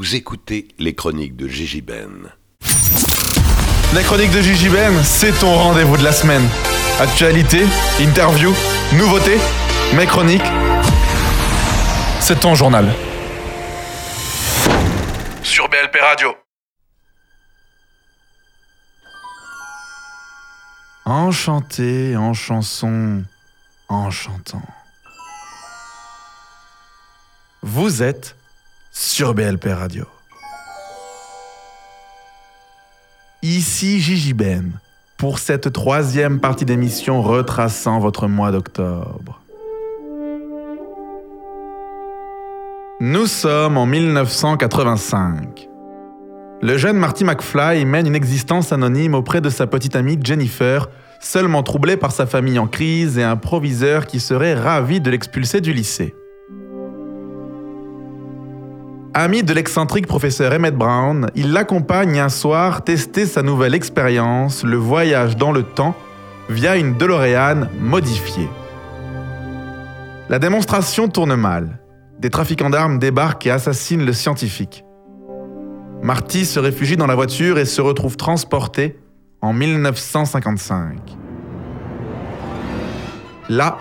Vous écoutez les chroniques de Gigi Ben. La chronique de Gigi Ben, c'est ton rendez-vous de la semaine. Actualité, interview, nouveauté, mes chroniques. C'est ton journal. Sur BLP Radio. Enchanté en chanson, en chantant. Vous êtes sur BLP Radio. Ici Gigi Ben pour cette troisième partie d'émission retraçant votre mois d'octobre. Nous sommes en 1985. Le jeune Marty McFly mène une existence anonyme auprès de sa petite amie Jennifer, seulement troublée par sa famille en crise et un proviseur qui serait ravi de l'expulser du lycée. Ami de l'excentrique professeur Emmett Brown, il l'accompagne un soir tester sa nouvelle expérience, le voyage dans le temps, via une DeLorean modifiée. La démonstration tourne mal. Des trafiquants d'armes débarquent et assassinent le scientifique. Marty se réfugie dans la voiture et se retrouve transporté en 1955. Là,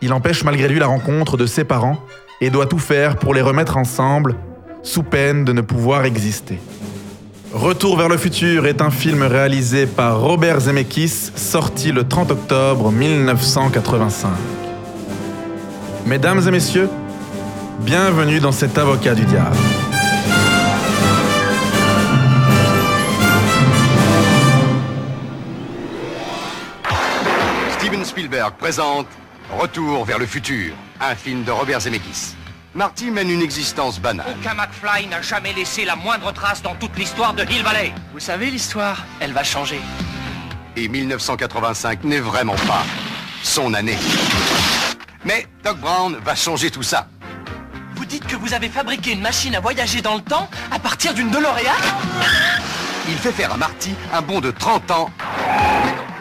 il empêche malgré lui la rencontre de ses parents et doit tout faire pour les remettre ensemble sous peine de ne pouvoir exister. Retour vers le futur est un film réalisé par Robert Zemeckis, sorti le 30 octobre 1985. Mesdames et messieurs, bienvenue dans cet avocat du diable. Steven Spielberg présente Retour vers le futur, un film de Robert Zemeckis. Marty mène une existence banale. Aucun McFly n'a jamais laissé la moindre trace dans toute l'histoire de Hill Valley. Vous savez l'histoire Elle va changer. Et 1985 n'est vraiment pas son année. Mais Doc Brown va changer tout ça. Vous dites que vous avez fabriqué une machine à voyager dans le temps à partir d'une DeLorean? Il fait faire à Marty un bond de 30 ans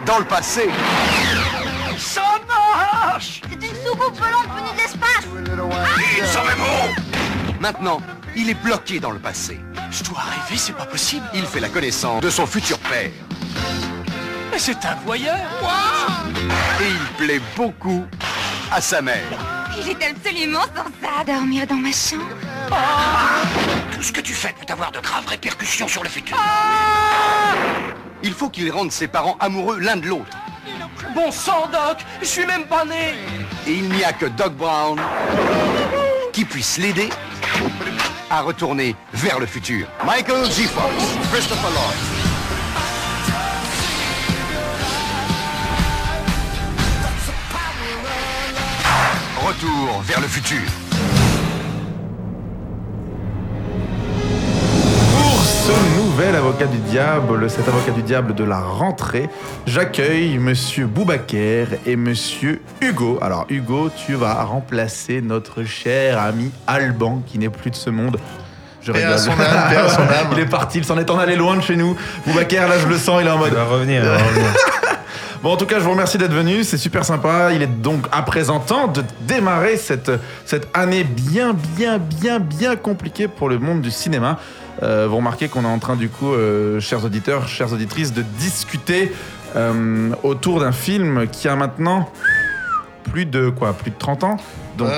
dans le passé. Ça marche De l'espace Il s'en est bon Maintenant, il est bloqué dans le passé. Je dois rêver, c'est pas possible. Il fait la connaissance de son futur père. Mais c'est un voyeur Et il plaît beaucoup à sa mère. Il est absolument sans ça dormir dans ma chambre. Tout ce que tu fais peut avoir de graves répercussions sur le futur. Il faut qu'il rende ses parents amoureux l'un de l'autre. Bon sang, Doc Je suis même pas né Et il n'y a que Doc Brown qui puisse l'aider à retourner vers le futur. Michael G. Fox, Christopher Lloyd. Retour vers le futur. Ce nouvel avocat du diable, cet avocat du diable de la rentrée, j'accueille monsieur Boubaker et monsieur Hugo. Alors Hugo, tu vas remplacer notre cher ami Alban qui n'est plus de ce monde. Je Paix à rigole. son âme, paix à son âme. il est parti, il s'en est en allé loin de chez nous. Boubaker, là je le sens, il est en mode. Il va revenir, il va revenir. Bon, en tout cas, je vous remercie d'être venu. C'est super sympa. Il est donc à présent temps de démarrer cette, cette année bien, bien, bien, bien compliquée pour le monde du cinéma. Euh, vous remarquez qu'on est en train, du coup, euh, chers auditeurs, chères auditrices, de discuter euh, autour d'un film qui a maintenant plus de quoi Plus de 30 ans Donc, euh,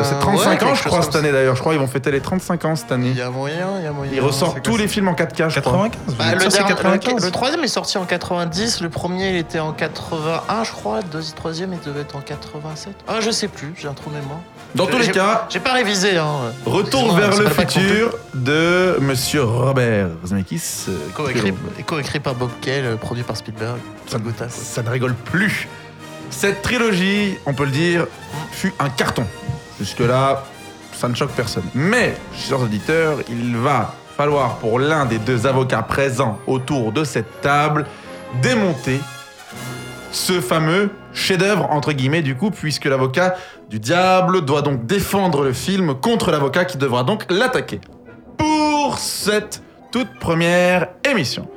Euh, c'est 35 ouais, ans, je crois, cette année d'ailleurs. Je crois qu'ils vont fêter les 35 ans cette année. Il y a moyen, il y a moyen. Ils ressortent tous les films en 4K, je crois. 95 Bah, le, dernier- 95. le- le troisième est sorti en 90, le premier il était en 81 je crois, le deuxième, troisième il devait être en 87. Ah je sais plus, j'ai un trou de mémoire. Dans tous les cas, J'ai pas révisé hein. Retour Excuse-moi, vers c'est le pas futur de Monsieur Robert Zemeckis. euh, Coécrit coécrit par Bob Gale, euh, produit par Spielberg. Quoi. Ça ne rigole plus. Cette trilogie, on peut le dire, fut un carton. Jusque-là, ça ne choque personne. Mais, chers auditeurs, il va falloir pour l'un des deux avocats présents autour de cette table démonter ce fameux chef-d'œuvre, entre guillemets, du coup, puisque l'avocat du diable doit donc défendre le film contre l'avocat qui devra donc l'attaquer. Pour cette toute première émission.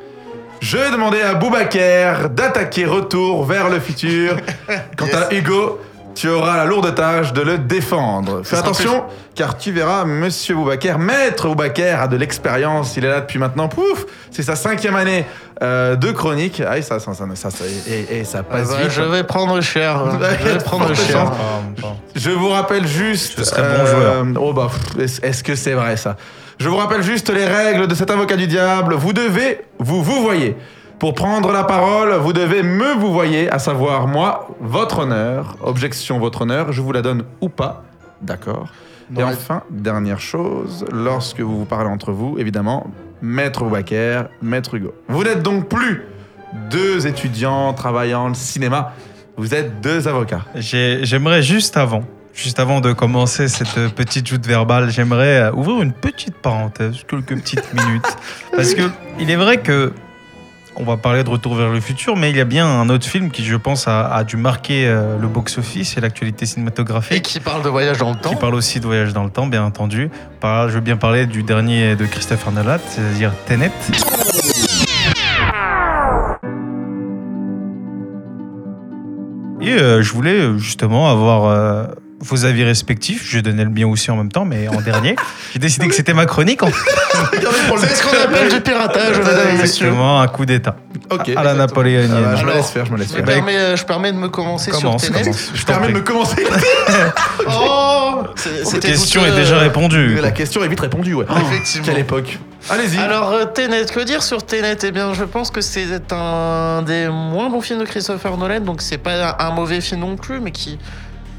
Je vais demander à Boubaker d'attaquer Retour vers le futur. Quant à Hugo, tu auras la lourde tâche de le défendre. Fais attention, car tu verras Monsieur Boubaker, Maître Boubaker a de l'expérience. Il est là depuis maintenant, pouf, c'est sa cinquième année euh, de chronique. Ah, et ça, ça, ça, ça- ça- et, et ça Ah passe bah, vite. je vais prendre cher. Je vais prendre cher. Je vous rappelle juste. Je serais bon joueur. Oh bah, est-ce que c'est vrai ça? Je vous rappelle juste les règles de cet avocat du diable. Vous devez vous vous voyez. Pour prendre la parole, vous devez me vous voyez, à savoir moi, votre honneur. Objection, votre honneur. Je vous la donne ou pas. D'accord. Et enfin, dernière chose, lorsque vous vous parlez entre vous, évidemment, Maître Boubaker, Maître Hugo. Vous n'êtes donc plus deux étudiants travaillant le cinéma, vous êtes deux avocats. J'ai- J'aimerais juste avant, juste avant de commencer cette petite joute verbale, j'aimerais euh, ouvrir une petite parenthèse, quelques petites minutes, parce que il est vrai que on va parler de Retour vers le futur, mais il y a bien un autre film qui, je pense, a, a dû marquer euh, le box-office et l'actualité Et cinématographique. qui parle de voyage dans le temps. Qui parle aussi de voyage dans le temps, bien entendu. Par- je veux bien parler du dernier de Christopher Nolan, c'est-à-dire Tenet. Et euh, je voulais justement avoir euh, vos avis respectifs. Je donnais le mien aussi en même temps, mais en dernier. J'ai décidé que c'était ma chronique. En C'est ce qu'on appelle du piratage, mesdames et messieurs. Exactement, un coup d'état. Ok. À la napoléonienne. Ah bah, je me laisse faire, je me laisse Je faire. permets, euh, je permets de me commencer Commence, sur commence. Je permets de me commencer. Oh C'est- La question est déjà euh, répondue. La question est vite répondue, ouais. Effectivement. Quelle époque Allez-y. Alors, euh, Tenet, que dire sur Tenet Eh bien, je pense que c'est un des moins bons films de Christopher Nolan, donc c'est pas un mauvais film non plus, mais qui,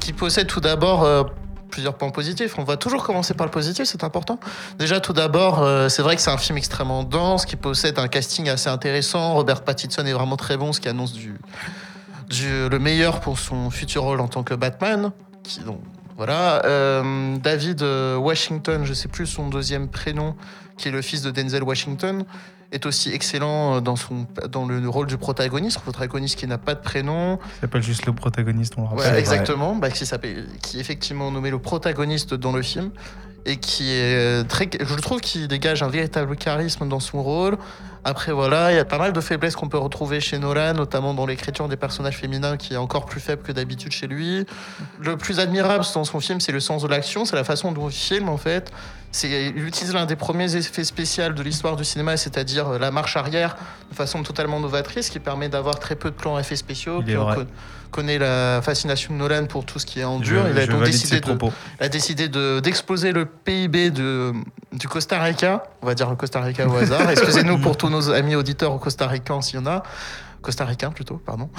qui possède tout d'abord euh, plusieurs points positifs. On va toujours commencer par le positif, c'est important. Déjà, tout d'abord, euh, c'est vrai que c'est un film extrêmement dense, qui possède un casting assez intéressant. Robert Pattinson est vraiment très bon, ce qui annonce du, du- le meilleur pour son futur rôle en tant que Batman. Qui, donc, voilà. Euh, David Washington, je sais plus son deuxième prénom, qui est le fils de Denzel Washington, est aussi excellent euh, dans, son, dans le rôle du protagoniste, le protagoniste qui n'a pas de prénom. Il s'appelle juste le protagoniste, on le Ouais, rappelle. exactement, bah, qui, qui est effectivement nommé le protagoniste dans le film et qui est euh, très, je trouve qu'il dégage un véritable charisme dans son rôle. Après voilà, il y a pas mal de faiblesses qu'on peut retrouver chez Nolan, notamment dans l'écriture des personnages féminins qui est encore plus faible que d'habitude chez lui. Le plus admirable dans son film, c'est le sens de l'action, c'est la façon dont il filme en fait. Il utilise l'un des premiers effets spéciaux de l'histoire du cinéma, c'est-à-dire euh, la marche arrière de façon totalement novatrice, qui permet d'avoir très peu de plans effets spéciaux. Il est connaît la fascination de Nolan pour tout ce qui est en dur. il a donc décidé de, a décidé de- d'exploser le PIB de, du Costa Rica. On va dire le Costa Rica au hasard. Excusez-nous pour tous nos amis auditeurs au Costa Rican s'il y en a. Costa plutôt, pardon.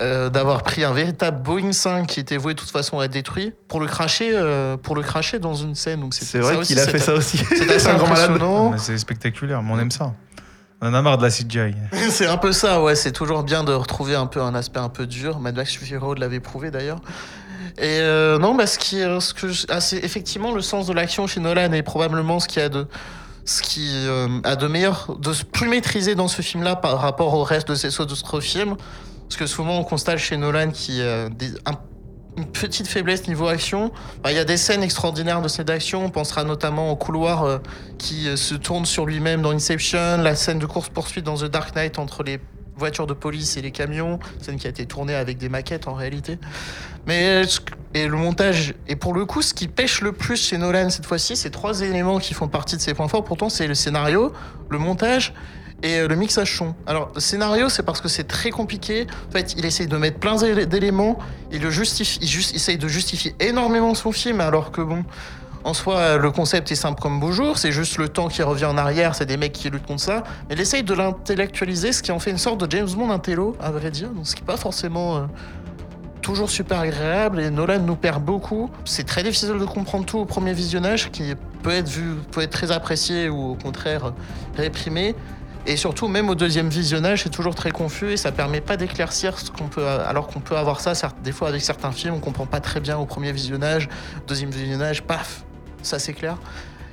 Euh, d'avoir pris un véritable Boeing 5 qui était voué de toute façon à être détruit pour le cracher, euh, pour le cracher dans une scène. Donc C'est vrai qu'il a fait ça aussi. C'est assez un grand malade. impressionnant. Mais C'est spectaculaire, mais on aime ça. On en a marre de la CGI. C'est un peu ça, ouais. C'est toujours bien de retrouver un peu un aspect un peu dur. Mad Max Fury Road l'avait prouvé d'ailleurs. Et euh, non, bah, ce qui, euh, ce que ah, c'est effectivement le sens de l'action chez Nolan est probablement ce qui a de, ce qui euh, a de meilleur, de plus maîtrisé dans ce film-là par rapport au reste de ses autres films. Parce que souvent on constate chez Nolan qu'il y a des, une petite faiblesse niveau action. Bah, Il y a des scènes extraordinaires de scènes d'action. On pensera notamment au couloir euh, qui euh, se tourne sur lui-même dans Inception, la scène de course-poursuite dans The Dark Knight entre les voitures de police et les camions, scène qui a été tournée avec des maquettes en réalité. Mais euh, et le montage, et pour le coup, ce qui pêche le plus chez Nolan cette fois-ci, c'est trois éléments qui font partie de ses points forts. Pourtant, c'est le scénario, le montage et euh, le mixage son. Alors, le scénario, c'est parce que c'est très compliqué. En fait, il essaye de mettre plein d'é- d'éléments, il le justifie, il juste, essaye de justifier énormément son film, alors que bon. En soi, le concept est simple comme beau jour, c'est juste le temps qui revient en arrière, c'est des mecs qui luttent contre ça. Mais il essaye de l'intellectualiser, ce qui en fait une sorte de James Bond intello, à vrai dire, donc ce qui n'est pas forcément euh, toujours super agréable. Et Nolan nous perd beaucoup. C'est très difficile de comprendre tout au premier visionnage, qui peut être vu, peut être très apprécié ou au contraire réprimé. Et surtout, même au deuxième visionnage, c'est toujours très confus et ça permet pas d'éclaircir ce qu'on peut, alors qu'on peut avoir ça, des fois avec certains films, on comprend pas très bien au premier visionnage, deuxième visionnage, paf, ça s'éclaire.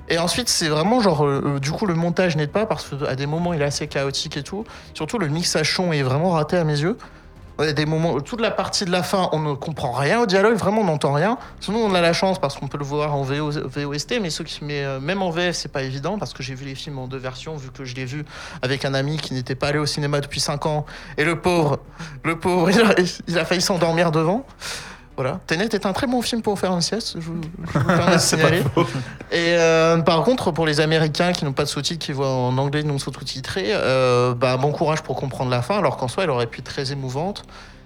Et ensuite, c'est vraiment genre, euh, euh, du coup, le montage n'aide pas parce qu'à des moments, il est assez chaotique et tout. Surtout, le mixage son est vraiment raté à mes yeux. Ouais, des moments, toute la partie de la fin, on ne comprend rien au dialogue, vraiment on n'entend rien. Sinon, on a la chance parce qu'on peut le voir en VO, VOST, mais ceux qui, mais euh, même en VF, c'est pas évident parce que j'ai vu les films en deux versions, vu que je l'ai vu avec un ami qui n'était pas allé au cinéma depuis 5 ans. Et le pauvre, le pauvre, il a, il a failli s'endormir devant. Voilà. Tenet est un très bon film pour faire une sieste, je vous, je vous permets de signaler. Et euh, par contre, pour les Américains qui n'ont pas de sous-titres, qui voient en anglais non sous-titré, euh, bah, bon courage pour comprendre la fin, alors qu'en soi, elle aurait pu être très émouvante.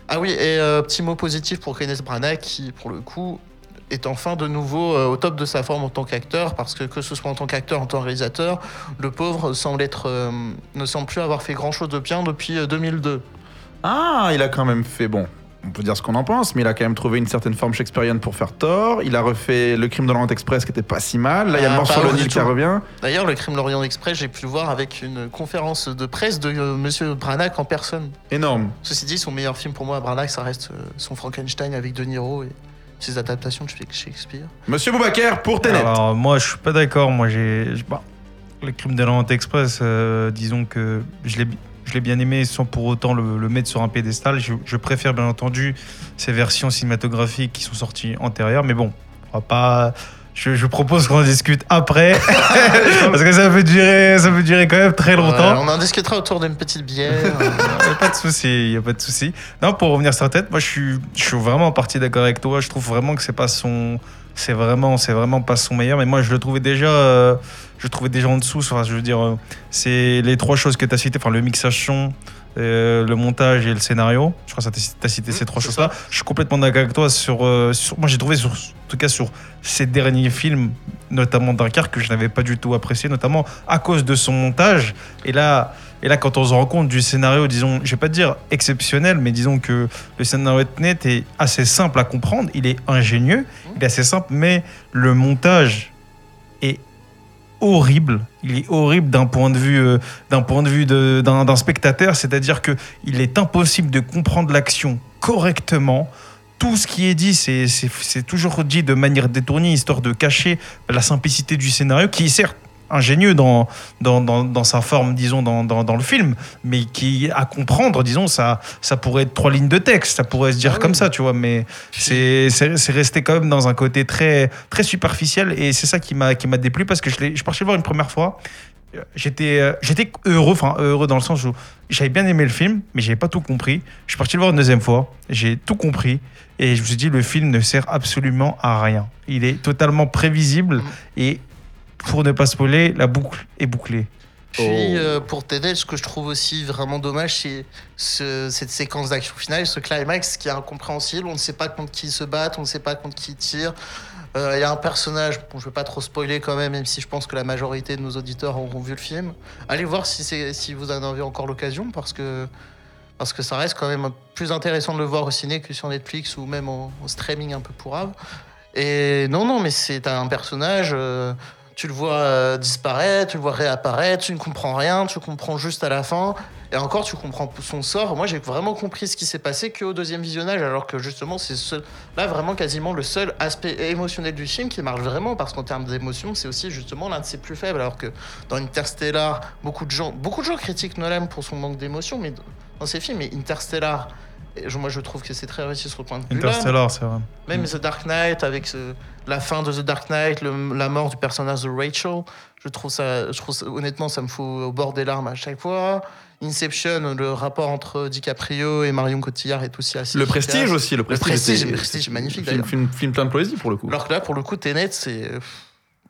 Ah oui, et euh, petit mot positif pour Kenneth Branagh, qui, pour le coup, est enfin de nouveau euh, au top de sa forme en tant qu'acteur, parce que que ce soit en tant qu'acteur, en tant que réalisateur, le pauvre semble être, euh, ne semble plus avoir fait grand-chose de bien depuis euh, 2002. Ah, il a quand même fait bon. On peut dire ce qu'on en pense, mais il a quand même trouvé une certaine forme shakespearienne pour faire Thor. Il a refait Le Crime de l'Orient Express qui était pas si mal. Là, il y a le mort sur le Nil qui revient. D'ailleurs, le Crime l'Orient Express, j'ai pu le voir avec une conférence de presse de euh, Monsieur Branagh en personne. Énorme. Ceci dit, son meilleur film pour moi, Branagh, ça reste euh, son Frankenstein avec De Niro et ses adaptations de Shakespeare. Monsieur Boubaker pour Tenet. Alors, moi, je suis pas d'accord. Moi, j'ai. bah, le crime de l'Orient Express, euh, disons que je l'ai. Je l'ai bien aimé sans pour autant le, le mettre sur un pédestal. Je, je préfère bien entendu ces versions cinématographiques qui sont sorties antérieures. Mais bon, on va pas. Je, je propose qu'on en discute après. parce que ça peut durer, ça peut durer quand même très longtemps. Ouais, on en discutera autour d'une petite bière. Il a pas de souci, y a pas de souci. Non, pour revenir sur la tête, moi je suis, je suis vraiment en partie d'accord avec toi. Je trouve vraiment que c'est pas son, c'est vraiment, c'est vraiment pas son meilleur. Mais moi je le trouvais déjà, euh, je le trouvais déjà en dessous. Enfin, je veux dire, euh, c'est les trois choses que tu citées, enfin le mixage. Euh, le montage et le scénario, je crois que tu as cité ces trois c'est choses-là. Je suis complètement d'accord avec toi sur, euh, sur- Moi, j'ai trouvé, sur, en tout cas, sur ces derniers films, notamment Dunkerque, que je n'avais pas du tout apprécié, notamment à cause de son montage. Et là, et là, quand on se rend compte du scénario, disons, je vais pas dire exceptionnel, mais disons que le scénario de Net est assez simple à comprendre. Il est ingénieux, il est assez simple, mais le montage horrible. Il est horrible d'un point de vue, euh, d'un point de vue d'un spectateur, c'est-à-dire que il est impossible de comprendre l'action correctement. Tout ce qui est dit, c'est- toujours dit de manière détournée, histoire de cacher la simplicité du scénario, qui certes ingénieux dans, dans, dans, dans sa forme, disons, dans, dans, le film, mais qui, à comprendre, disons, ça, ça pourrait être trois lignes de texte, ça pourrait se dire Ah oui. comme ça, tu vois, mais c'est resté quand même dans un côté très, très superficiel, et c'est ça qui m'a déplu, parce que je, je suis parti le voir une première fois, j'étais euh, j'étais heureux, enfin heureux dans le sens où j'avais bien aimé le film, mais j'avais pas tout compris. Je suis parti le voir une deuxième fois, j'ai tout compris, et je me suis dit, le film ne sert absolument à rien. Il est totalement prévisible, et pour ne pas spoiler, la boucle est bouclée. Puis Oh. euh, pour t'aider, ce que je trouve aussi vraiment dommage, c'est ce- cette séquence d'action finale, ce climax qui est incompréhensible. On ne sait pas contre qui ils se battent, on ne sait pas contre qui ils tirent. Euh, Il y a un personnage, bon, je ne vais pas trop spoiler quand même, même si je pense que la majorité de nos auditeurs auront vu le film. Allez voir si, vous en avez encore l'occasion, parce que, parce que ça reste quand même plus intéressant de le voir au ciné que sur Netflix ou même en, en streaming un peu pourrave. Et non, non, mais c'est un personnage. euh, tu le vois euh, disparaître, tu le vois réapparaître, tu ne comprends rien, tu comprends juste à la fin. Et encore, tu comprends son sort. Moi, j'ai vraiment compris ce qui s'est passé qu'au deuxième visionnage, alors que justement, c'est là vraiment quasiment le seul aspect émotionnel du film qui marche vraiment, parce qu'en termes d'émotion, c'est aussi justement l'un de ses plus faibles. Alors que dans Interstellar, beaucoup de gens, beaucoup de gens critiquent Nolan pour son manque d'émotion, mais dans ses films, Interstellar, et moi, je trouve que c'est très réussi sur le point de vue. Interstellar, c'est vrai. Même The Dark Knight, avec ce- la fin de The Dark Knight, le- la mort du personnage de Rachel, je trouve ça, je trouve ça- honnêtement, ça me fout au bord des larmes à chaque fois. Inception, le rapport entre DiCaprio et Marion Cotillard est aussi assez. Le efficace. prestige aussi. Le prestige, le Prestige est magnifique, Film, d'ailleurs. film, film plein de poésie pour le coup. Alors que là, pour le coup, Tenet, c'est.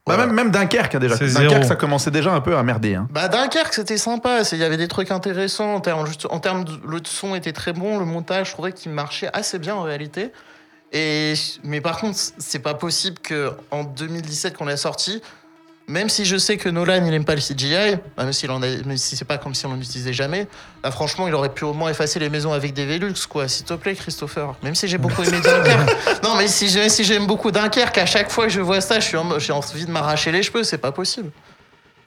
Bah, même, même Dunkerque, hein, déjà. Dunkerque, zéro. ça commençait déjà un peu à merder. Hein. Bah Dunkerque c'était sympa, c'est- il y avait des trucs intéressants en termes juste en termes de, le son était très bon, le montage je trouvais qu'il marchait assez bien en réalité. Et mais par contre c'est pas possible que en 2017 qu'on l'a sorti, même si je sais que Nolan il aime pas le CGI, bah, même s'il en a, même si c'est pas comme si on en utilisait jamais, là franchement il aurait pu au moins effacer les maisons avec des Velux quoi, s'il te plaît Christopher. Même si j'ai beaucoup aimé Dunkerque, non mais si j'ai- si j'aime beaucoup Dunkerque, à chaque fois que je vois ça, je suis en- j'ai envie de m'arracher les cheveux, c'est pas possible.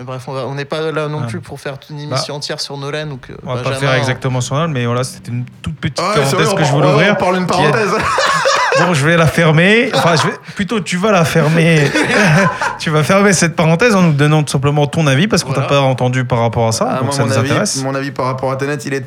Mais bref, on n'est pas là non Ah. plus pour faire une émission entière sur Nolan ou que On va pas faire exactement son âme, mais voilà, c'était une toute petite Ah, c'est parenthèse vrai, que on, je voulais ouvrir. on parle est- parenthèse. Bon, je vais la fermer. Enfin, je vais... plutôt, tu vas la fermer. tu vas fermer cette parenthèse en nous donnant tout simplement ton avis parce qu'on Voilà. t'a pas entendu par rapport à ça. Ah, donc moi, ça mon, nous avis, intéresse. mon avis par rapport à Tenet, il est.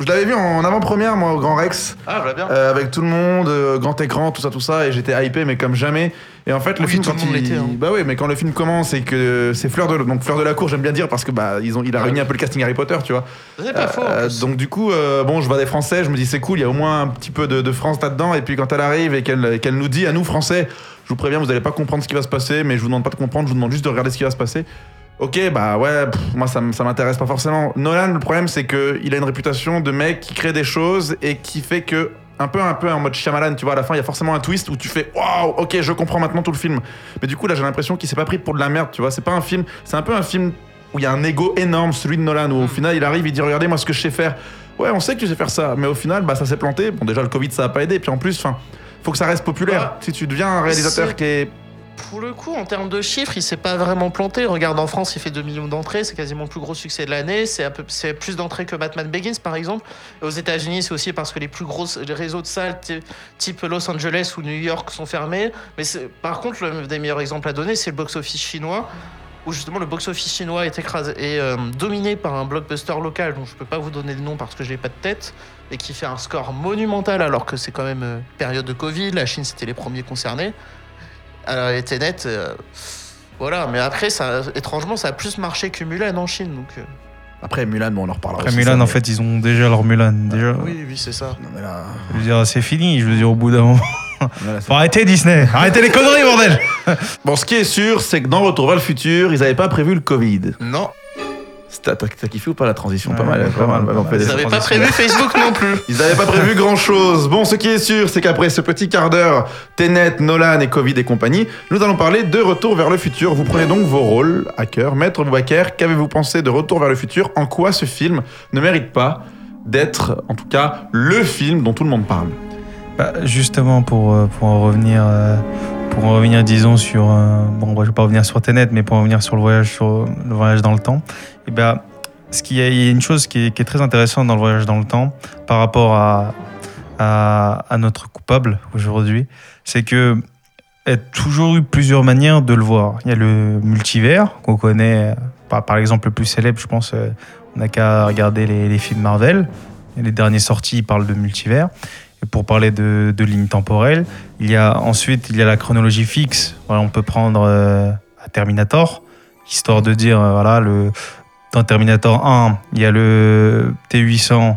je l'avais vu en avant-première, moi, au Grand Rex, Ah, je bien. euh, avec tout le monde, euh, grand écran, tout ça, tout ça, et j'étais hypé, mais comme jamais. Et en fait, le Oui, film, quand il... hein. Bah oui, mais quand le film commence et que c'est Fleur de, donc Fleur de la Cour, j'aime bien dire parce que bah ils ont, il a réuni un peu le casting Harry Potter, tu vois. C'est pas faux. en Euh, donc du coup, euh, bon, je vois des Français, je me dis c'est cool, il y a au moins un petit peu de, de France là-dedans. Et puis quand elle arrive et qu'elle qu'elle nous dit à nous Français, je vous préviens, vous n'allez pas comprendre ce qui va se passer, mais je vous demande pas de comprendre, je vous demande juste de regarder ce qui va se passer. Ok, bah ouais, pff, moi ça, ça m'intéresse pas forcément. Nolan, le problème c'est que il a une réputation de mec qui crée des choses et qui fait que un peu un peu en mode Shyamalan, tu vois, à la fin il y a forcément un twist où tu fais waouh, ok, je comprends maintenant tout le film. Mais du coup là j'ai l'impression qu'il s'est pas pris pour de la merde, tu vois. C'est pas un film, c'est un peu un film où il y a un ego énorme, celui de Nolan, où au final il arrive, il dit regardez moi ce que je sais faire. Ouais, on sait que tu sais faire ça, mais au final bah ça s'est planté. Bon déjà le Covid ça a pas aidé, puis en plus, enfin, faut que ça reste populaire. Si tu deviens un réalisateur qui est Pour le coup, en termes de chiffres, il s'est pas vraiment planté. Regarde, en France, il fait 2 millions d'entrées, c'est quasiment le plus gros succès de l'année. C'est plus d'entrées que Batman Begins, par exemple. Et aux États-Unis, c'est aussi parce que les plus gros réseaux de salles, ty- type Los Angeles ou New York, sont fermés. Mais par contre, le des meilleurs exemples à donner, c'est le box-office chinois. Où justement le box-office chinois est écrasé est euh, dominé par un blockbuster local dont je peux pas vous donner le nom parce que j'ai pas de tête et qui fait un score monumental alors que c'est quand même euh, période de Covid. La Chine c'était les premiers concernés. Alors, et Tenet, euh, voilà, mais après, ça, étrangement, ça a plus marché que Mulan en Chine. Donc, euh, après Mulan, bon on en reparlera. Après aussi, Mulan, ça, en mais- fait, ils ont déjà leur Mulan. Déjà, oui, oui, c'est ça. Non, mais là, je veux dire, c'est fini. Je veux dire, au bout d'un moment. arrêter Disney. Arrêtez les conneries, bordel. Bon, ce qui est sûr, c'est que dans Retour vers le futur, ils avaient pas prévu le Covid. Non, T'as kiffé ou pas la transition Pas mal, pas pas mal. pas des ils n'avaient pas prévu Facebook non plus. Ils n'avaient pas prévu grand chose. Bon, ce qui est sûr, c'est qu'après ce petit quart d'heure, Tenet, Nolan et Covid et compagnie, nous allons parler de Retour vers le futur. Vous prenez donc vos rôles à cœur. Maître Boubaker, qu'avez-vous pensé de Retour vers le futur? En quoi ce film ne mérite pas d'être, en tout cas, le film dont tout le monde parle? Bah, justement, pour, euh, pour en revenir, euh, pour en revenir, disons, sur. euh, bon, je vais pas revenir sur Tenet, mais pour en revenir sur le voyage, le voyage dans le temps, et ben, ce qui il y a une chose qui est, très intéressante dans le voyage dans le temps par rapport à, à, notre coupable aujourd'hui, c'est que a toujours eu plusieurs manières de le voir. Il y a le multivers qu'on connaît, euh, par, exemple le plus célèbre, je pense, euh, on n'a qu'à regarder les, films Marvel. Les derniers sortis ils parlent de multivers. Pour parler de, de ligne temporelle, il y a ensuite il y a la chronologie fixe. On peut prendre euh, Terminator, histoire de dire euh, voilà dans Terminator 1, il y a le T800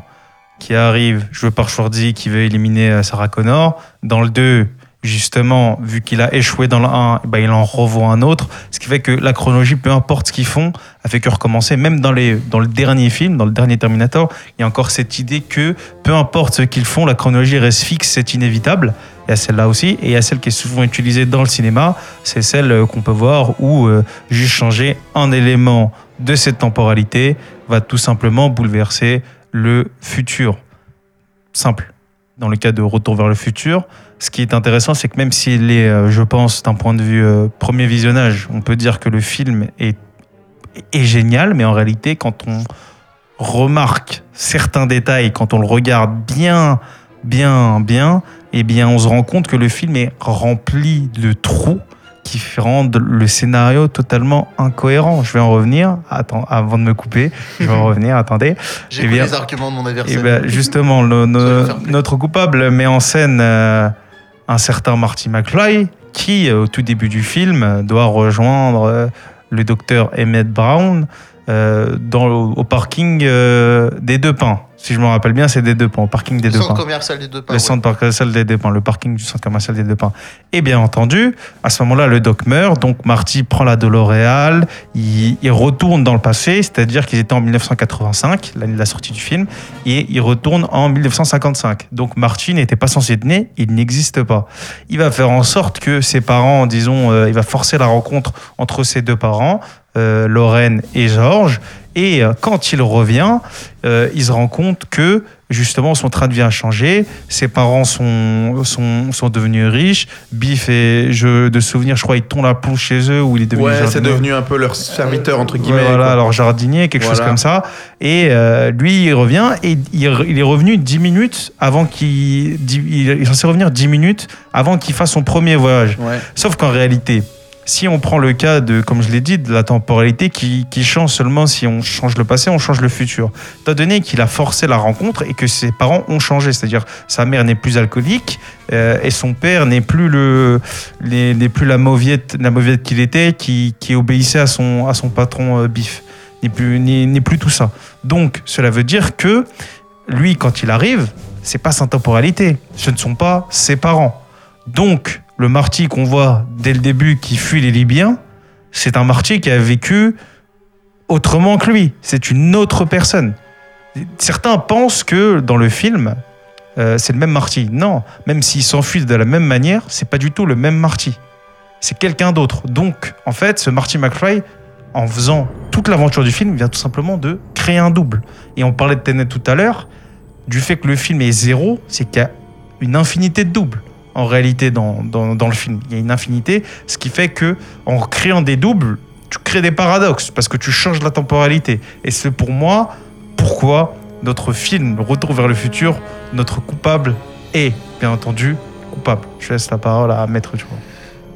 qui arrive, joué par Schwarzy, qui veut éliminer euh, Sarah Connor. Dans le 2, justement, vu qu'il a échoué dans le 1, eh ben, il en revoit un autre. Ce qui fait que la chronologie, peu importe ce qu'ils font, a fait que recommencer. Même dans, le dernier film, dans le dernier Terminator, il y a encore cette idée que peu importe ce qu'ils font, la chronologie reste fixe, c'est inévitable. Il y a celle-là aussi, et il y a celle qui est souvent utilisée dans le cinéma, c'est celle euh, qu'on peut voir où euh, juste changer un élément de cette temporalité va tout simplement bouleverser le futur. Simple. Dans le cas de Retour vers le futur, ce qui est intéressant, c'est que même s'il est, euh, je pense, d'un point de vue euh, premier visionnage, on peut dire que le film est, est génial, mais en réalité, quand on remarque certains détails, quand on le regarde bien, bien, bien, eh bien, on se rend compte que le film est rempli de trous qui rendent le scénario totalement incohérent. Je vais en revenir. Attends, avant de me couper, je vais en revenir. Attendez. J'ai Eh les arguments de mon adversaire. ben justement, le- no- notre coupable met en scène euh, un certain Marty McFly qui, euh, au tout début du film, doit rejoindre euh, le docteur Emmett Brown euh, dans, le- au parking euh, des Deux Pins. Si je me rappelle bien, c'est des Deux Pins, au parking des le Deux centre Pins. commercial des deux pas. Le centre commercial des Deux Pins, le parking du centre commercial des Deux Pins. Et bien entendu, à ce moment-là, le doc meurt, donc Marty prend la DeLorean, il, il retourne dans le passé, c'est-à-dire qu'ils étaient en 1985, l'année de la sortie du film, et il retourne en 1955. Donc Marty n'était pas censé être né, il n'existe pas. Il va faire en sorte que ses parents, disons, euh, il va forcer la rencontre entre ses deux parents, euh, Lorraine et George, et euh, quand il revient, euh, il se rend compte que justement son train de vie a changé, ses parents sont, sont, sont devenus riches, Biff et je de souvenirs, je crois, ils tombent la plonge chez eux où il est devenu Ouais, c'est devenu un peu leur serviteur, entre Ouais, guillemets. voilà, quoi. alors jardinier, quelque chose comme ça. Et euh, lui, il revient et il, il est revenu 10 minutes avant qu'il. dix- Il est censé revenir 10 minutes avant qu'il fasse son premier voyage. Ouais. Sauf qu'en réalité, si on prend le cas de, comme je l'ai dit, de la temporalité qui, change seulement si on change le passé, on change le futur. Étant donné qu'il a forcé la rencontre et que ses parents ont changé, c'est-à-dire sa mère n'est plus alcoolique euh, et son père n'est plus le, n'est plus la mauviette, la mauviette qu'il était, qui, obéissait à son, à son patron euh, Biff, n'est plus, n'est plus tout ça. Donc, cela veut dire que lui, quand il arrive, c'est pas sa temporalité. Ce ne sont pas ses parents. Donc, le Marty qu'on voit dès le début qui fuit les Libyens, c'est un Marty qui a vécu autrement que lui. C'est une autre personne. Certains pensent que dans le film, euh, c'est le même Marty. Non, même s'il s'enfuit de la même manière, c'est pas du tout le même Marty. C'est quelqu'un d'autre. Donc, en fait, ce Marty McFly, en faisant toute l'aventure du film, vient tout simplement de créer un double. Et on parlait de Tenet tout à l'heure, du fait que le film est zéro, c'est qu'il y a une infinité de doubles en réalité dans, le film. Il y a une infinité, ce qui fait que en créant des doubles, tu crées des paradoxes parce que tu changes la temporalité. Et c'est pour moi pourquoi notre film Retour vers le futur, notre coupable est bien entendu coupable. Je laisse la parole à Maître Durand.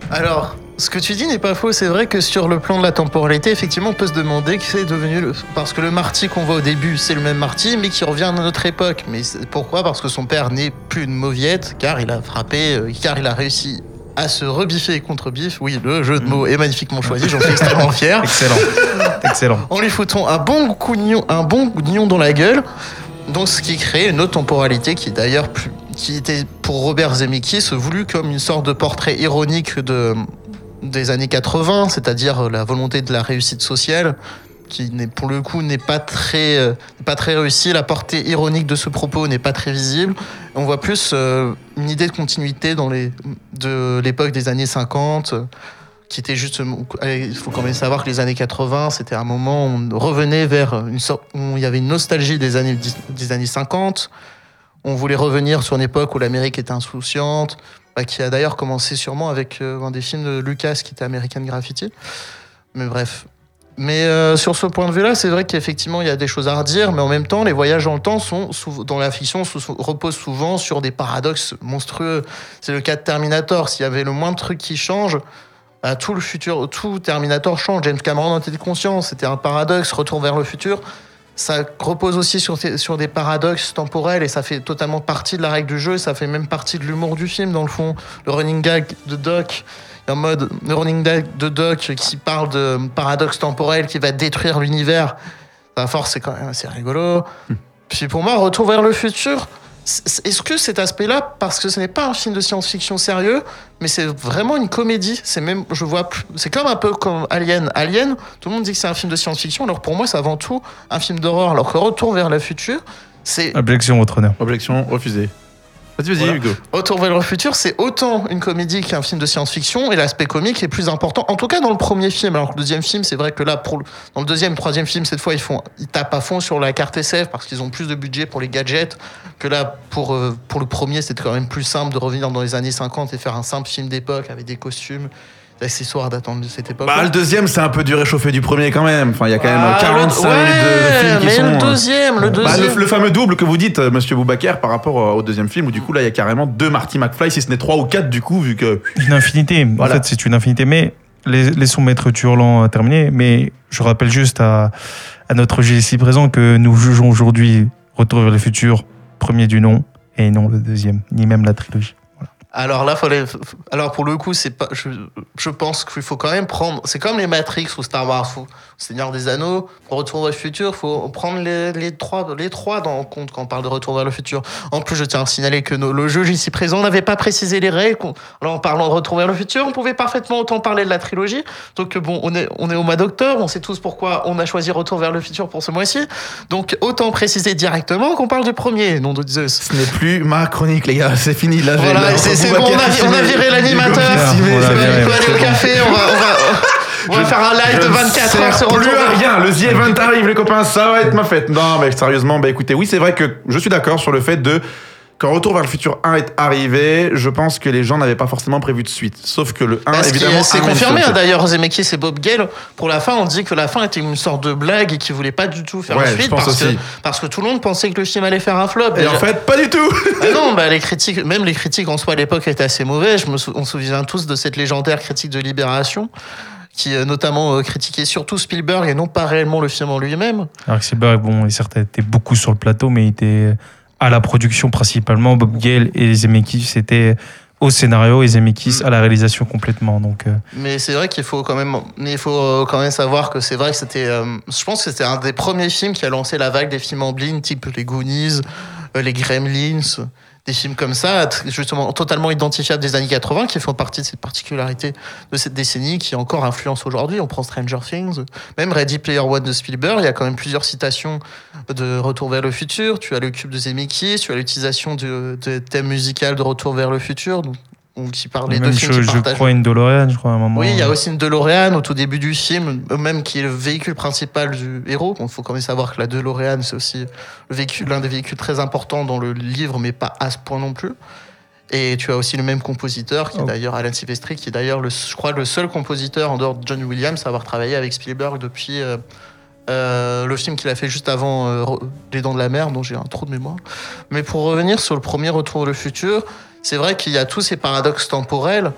Alors, ce que tu dis n'est pas faux. C'est vrai que sur le plan de la temporalité, effectivement, on peut se demander que c'est devenu. Le... Parce que le Marty qu'on voit au début, c'est le même Marty, mais qui revient à notre époque. Mais pourquoi? Parce que son père n'est plus une mauviette, car il a frappé, euh, car il a réussi à se rebiffer contre Biff. Oui, le jeu de mots est magnifiquement choisi, j'en suis extrêmement fier. Excellent. Excellent. En lui foutant un bon nion, un bon nion dans la gueule. Donc, ce qui crée une autre temporalité qui, d'ailleurs, plus- qui était pour Robert Zemeckis voulu comme une sorte de portrait ironique de, des années 80, c'est-à-dire la volonté de la réussite sociale, qui n'est pour le coup n'est pas très euh, pas très réussie. La portée ironique de ce propos n'est pas très visible. On voit plus euh, une idée de continuité dans les de l'époque des années 50 euh, qui était juste il faut quand même savoir que les années 80 c'était un moment où on revenait vers une sorte où il y avait une nostalgie des années 50 on voulait revenir sur une époque où l'Amérique était insouciante bah, qui a d'ailleurs commencé sûrement avec euh, un des films de Lucas qui était American Graffiti mais bref mais euh, sur ce point de vue-là, c'est vrai qu'effectivement, il y a des choses à redire, mais en même temps, les voyages dans le temps sont, dans la fiction, reposent souvent sur des paradoxes monstrueux. C'est le cas de Terminator. S'il y avait le moindre truc qui change, bah, tout le futur, tout Terminator change. James Cameron en était conscient. C'était un paradoxe. Retour vers le futur. Ça repose aussi sur, des paradoxes temporels et ça fait totalement partie de la règle du jeu. Ça fait même partie de l'humour du film, dans le fond. Le running gag de Doc, en mode le running gag de Doc qui parle de paradoxe temporel qui va détruire l'univers. À force, c'est quand même assez rigolo. Puis pour moi, Retour vers le futur, est-ce que cet aspect-là, parce que ce n'est pas un film de science-fiction sérieux, mais c'est vraiment une comédie. C'est même, je vois, plus- c'est comme un peu comme Alien. Alien, tout le monde dit que c'est un film de science-fiction, alors pour moi, c'est avant tout un film d'horreur. Alors que Retour vers le futur, c'est Objection, votre honneur. Objection refusée. Vas-y, vas-y, Voilà. Hugo. Retour vers le futur, c'est autant une comédie qu'un film de science-fiction et l'aspect comique est plus important. En tout cas, dans le premier film. Alors que le deuxième film, c'est vrai que là, pour dans le deuxième, troisième film, cette fois, ils font, ils tapent à fond sur la carte SF parce qu'ils ont plus de budget pour les gadgets. Que là, pour euh, pour le premier, c'était quand même plus simple de revenir dans les années 50 et faire un simple film d'époque avec des costumes, accessoires datant de cette époque. Bah, le deuxième, c'est un peu du réchauffé du premier quand même. Enfin, il y a quand même Ah, 45 le- minutes de, de film qui mais sont. le euh, deuxième, le Bah, deuxième. le, le fameux double que vous dites, euh, monsieur Boubacar, par rapport euh, au deuxième film, où du coup, là, il y a carrément deux Marty McFly, si ce n'est trois ou quatre, du coup, vu que. Une infinité. Voilà. En fait, c'est une infinité. Mais les- laissons Maître Turlan terminer. Mais je rappelle juste à, à notre juge ici présent que nous jugeons aujourd'hui Retour vers le futur, premier du nom, et non le deuxième, ni même la trilogie. Alors là, fallait. Alors pour le coup, c'est pas. Je, pense qu'il faut quand même prendre. C'est comme les Matrix ou Star Wars, Seigneur des Anneaux. Retour vers le futur, faut prendre les, les trois, les trois dans, compte quand on parle de Retour vers le futur. En plus, je tiens à signaler que nos- le juge ici présent n'avait pas précisé les règles. Alors en parlant de Retour vers le futur, on pouvait parfaitement autant parler de la trilogie. Donc bon, on est, on est au mois d'octobre, on sait tous pourquoi on a choisi Retour vers le futur pour ce mois-ci. Donc autant préciser directement qu'on parle du premier, nom de Zeus. Ce n'est plus ma chronique, les gars, c'est fini. Là, Voilà, c'est bon, on a, on a viré l'animateur. Signe- On faut aller au café, on va, on va, on va faire un live Je de ne 24 heures sur plus à rien. Le The Event arrive, les copains, ça va être ma fête. Non, mais sérieusement, bah écoutez, oui, c'est vrai que je suis d'accord sur le fait de quand Retour vers le futur 1 est arrivé, je pense que les gens n'avaient pas forcément prévu de suite. Sauf que le 1, Parce qu'il- évidemment, c'est confirmé hein, d'ailleurs, Zemeckis et Bob Gale. Pour la fin, on dit que la fin était une sorte de blague et qu'ils voulaient pas du tout faire Ouais, une je suite pense parce, aussi. que, parce que tout le monde pensait que le film allait faire un flop. Et Déjà- en fait, pas du tout Ah non, bah, les critiques, même les critiques en soi à l'époque étaient assez mauvais. Je me sou- on se souvient tous de cette légendaire critique de Libération qui euh, notamment euh, critiquait surtout Spielberg et non pas réellement le film en lui-même. Alors que Spielberg, bon, il certes était beaucoup sur le plateau, mais il était à la production principalement. Bob Gale et Zemeckis c'était au scénario et Zemeckis à la réalisation complètement. Donc, euh, Mais c'est vrai qu'il faut quand même, il faut euh, quand même savoir que c'est vrai que c'était, euh, je pense que c'était un des premiers films qui a lancé la vague des films en blind, type les Goonies, euh, les Gremlins, des films comme ça, justement totalement identifiables des années 80, qui font partie de cette particularité de cette décennie qui encore influence aujourd'hui. On prend Stranger Things, même Ready Player One de Spielberg, il y a quand même plusieurs citations de Retour vers le futur. Tu as le cube de Zemeckis, tu as l'utilisation de, de thème musical de Retour vers le futur, donc qui parle deux même, films je, qui je partagent. crois, une DeLorean, je crois, à un moment. Oui, il y a aussi une DeLorean au tout début du film, même qui est le véhicule principal du héros. Il faut quand même savoir que la DeLorean, c'est aussi l'un des véhicules très importants dans le livre, mais pas à ce point non plus. Et tu as aussi le même compositeur, qui est Oh. d'ailleurs Alan Silvestri, qui est d'ailleurs, le, je crois, le seul compositeur en dehors de John Williams à avoir travaillé avec Spielberg depuis euh, euh, le film qu'il a fait juste avant euh, Les Dents de la Mer, dont j'ai un trou de mémoire. Mais pour revenir sur le premier Retour vers le futur, c'est vrai qu'il y a tous ces paradoxes temporels,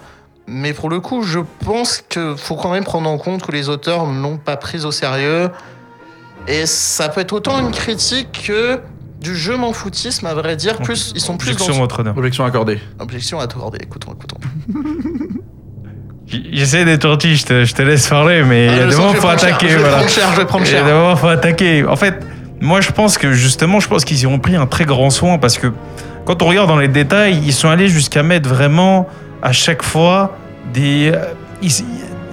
mais pour le coup, je pense qu'il faut quand même prendre en compte que les auteurs ne l'ont pas pris au sérieux. Et ça peut être autant une critique que du jeu m'en foutisme, à vrai dire. Plus, ils sont plus dans... Objection, votre honneur. Objection accordée. Objection à t'accorder, écoutons, écoutons. J'essaie d'être gentil, je te, je te laisse parler, mais il y Ah, a des moments où il faut cher, attaquer. Je vais prendre cher, je vais prendre Il y a cher. des moments où il faut attaquer. En fait, moi je pense que justement, je pense qu'ils y ont pris un très grand soin parce que quand on regarde dans les détails, ils sont allés jusqu'à mettre vraiment à chaque fois des. euh, Ils,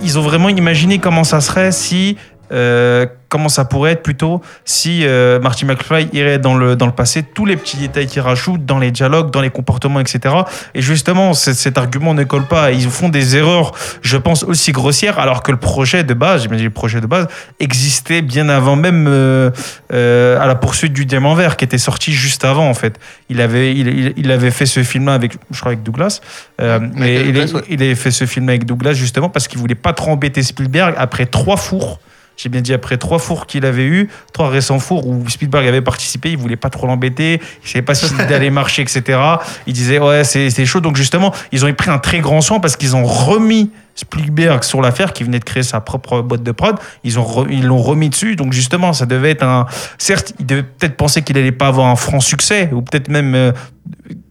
ils ont vraiment imaginé comment ça serait si. Euh, comment ça pourrait être plutôt si euh, Marty McFly irait dans le, dans le passé, tous les petits détails qu'ils rajoutent dans les dialogues, dans les comportements, etc. Et justement, cet argument ne colle pas. Ils font des erreurs, je pense, aussi grossières, alors que le projet de base, j'imagine le projet de base, existait bien avant même euh, euh, à la poursuite du diamant vert, qui était sorti juste avant, en fait. Il avait, il, il- il avait fait ce film-là avec, je crois, avec Douglas. Avec il, Douglas, est- ouais. il avait fait ce film avec Douglas justement parce qu'il voulait pas trop embêter Spielberg après trois fours. J'ai bien dit après trois fours qu'il avait eu, trois récents fours où Spielberg avait participé, il voulait pas trop l'embêter, il savait pas s'il allait marcher, etc. Il disait ouais c'est chaud. Donc justement, ils ont pris un très grand soin parce qu'ils ont remis Spielberg sur l'affaire, qui venait de créer sa propre boîte de prod. Ils ont re- ils l'ont remis dessus. Donc justement, ça devait être un. Certes, il devait peut-être penser qu'il allait pas avoir un franc succès, ou peut-être même. euh,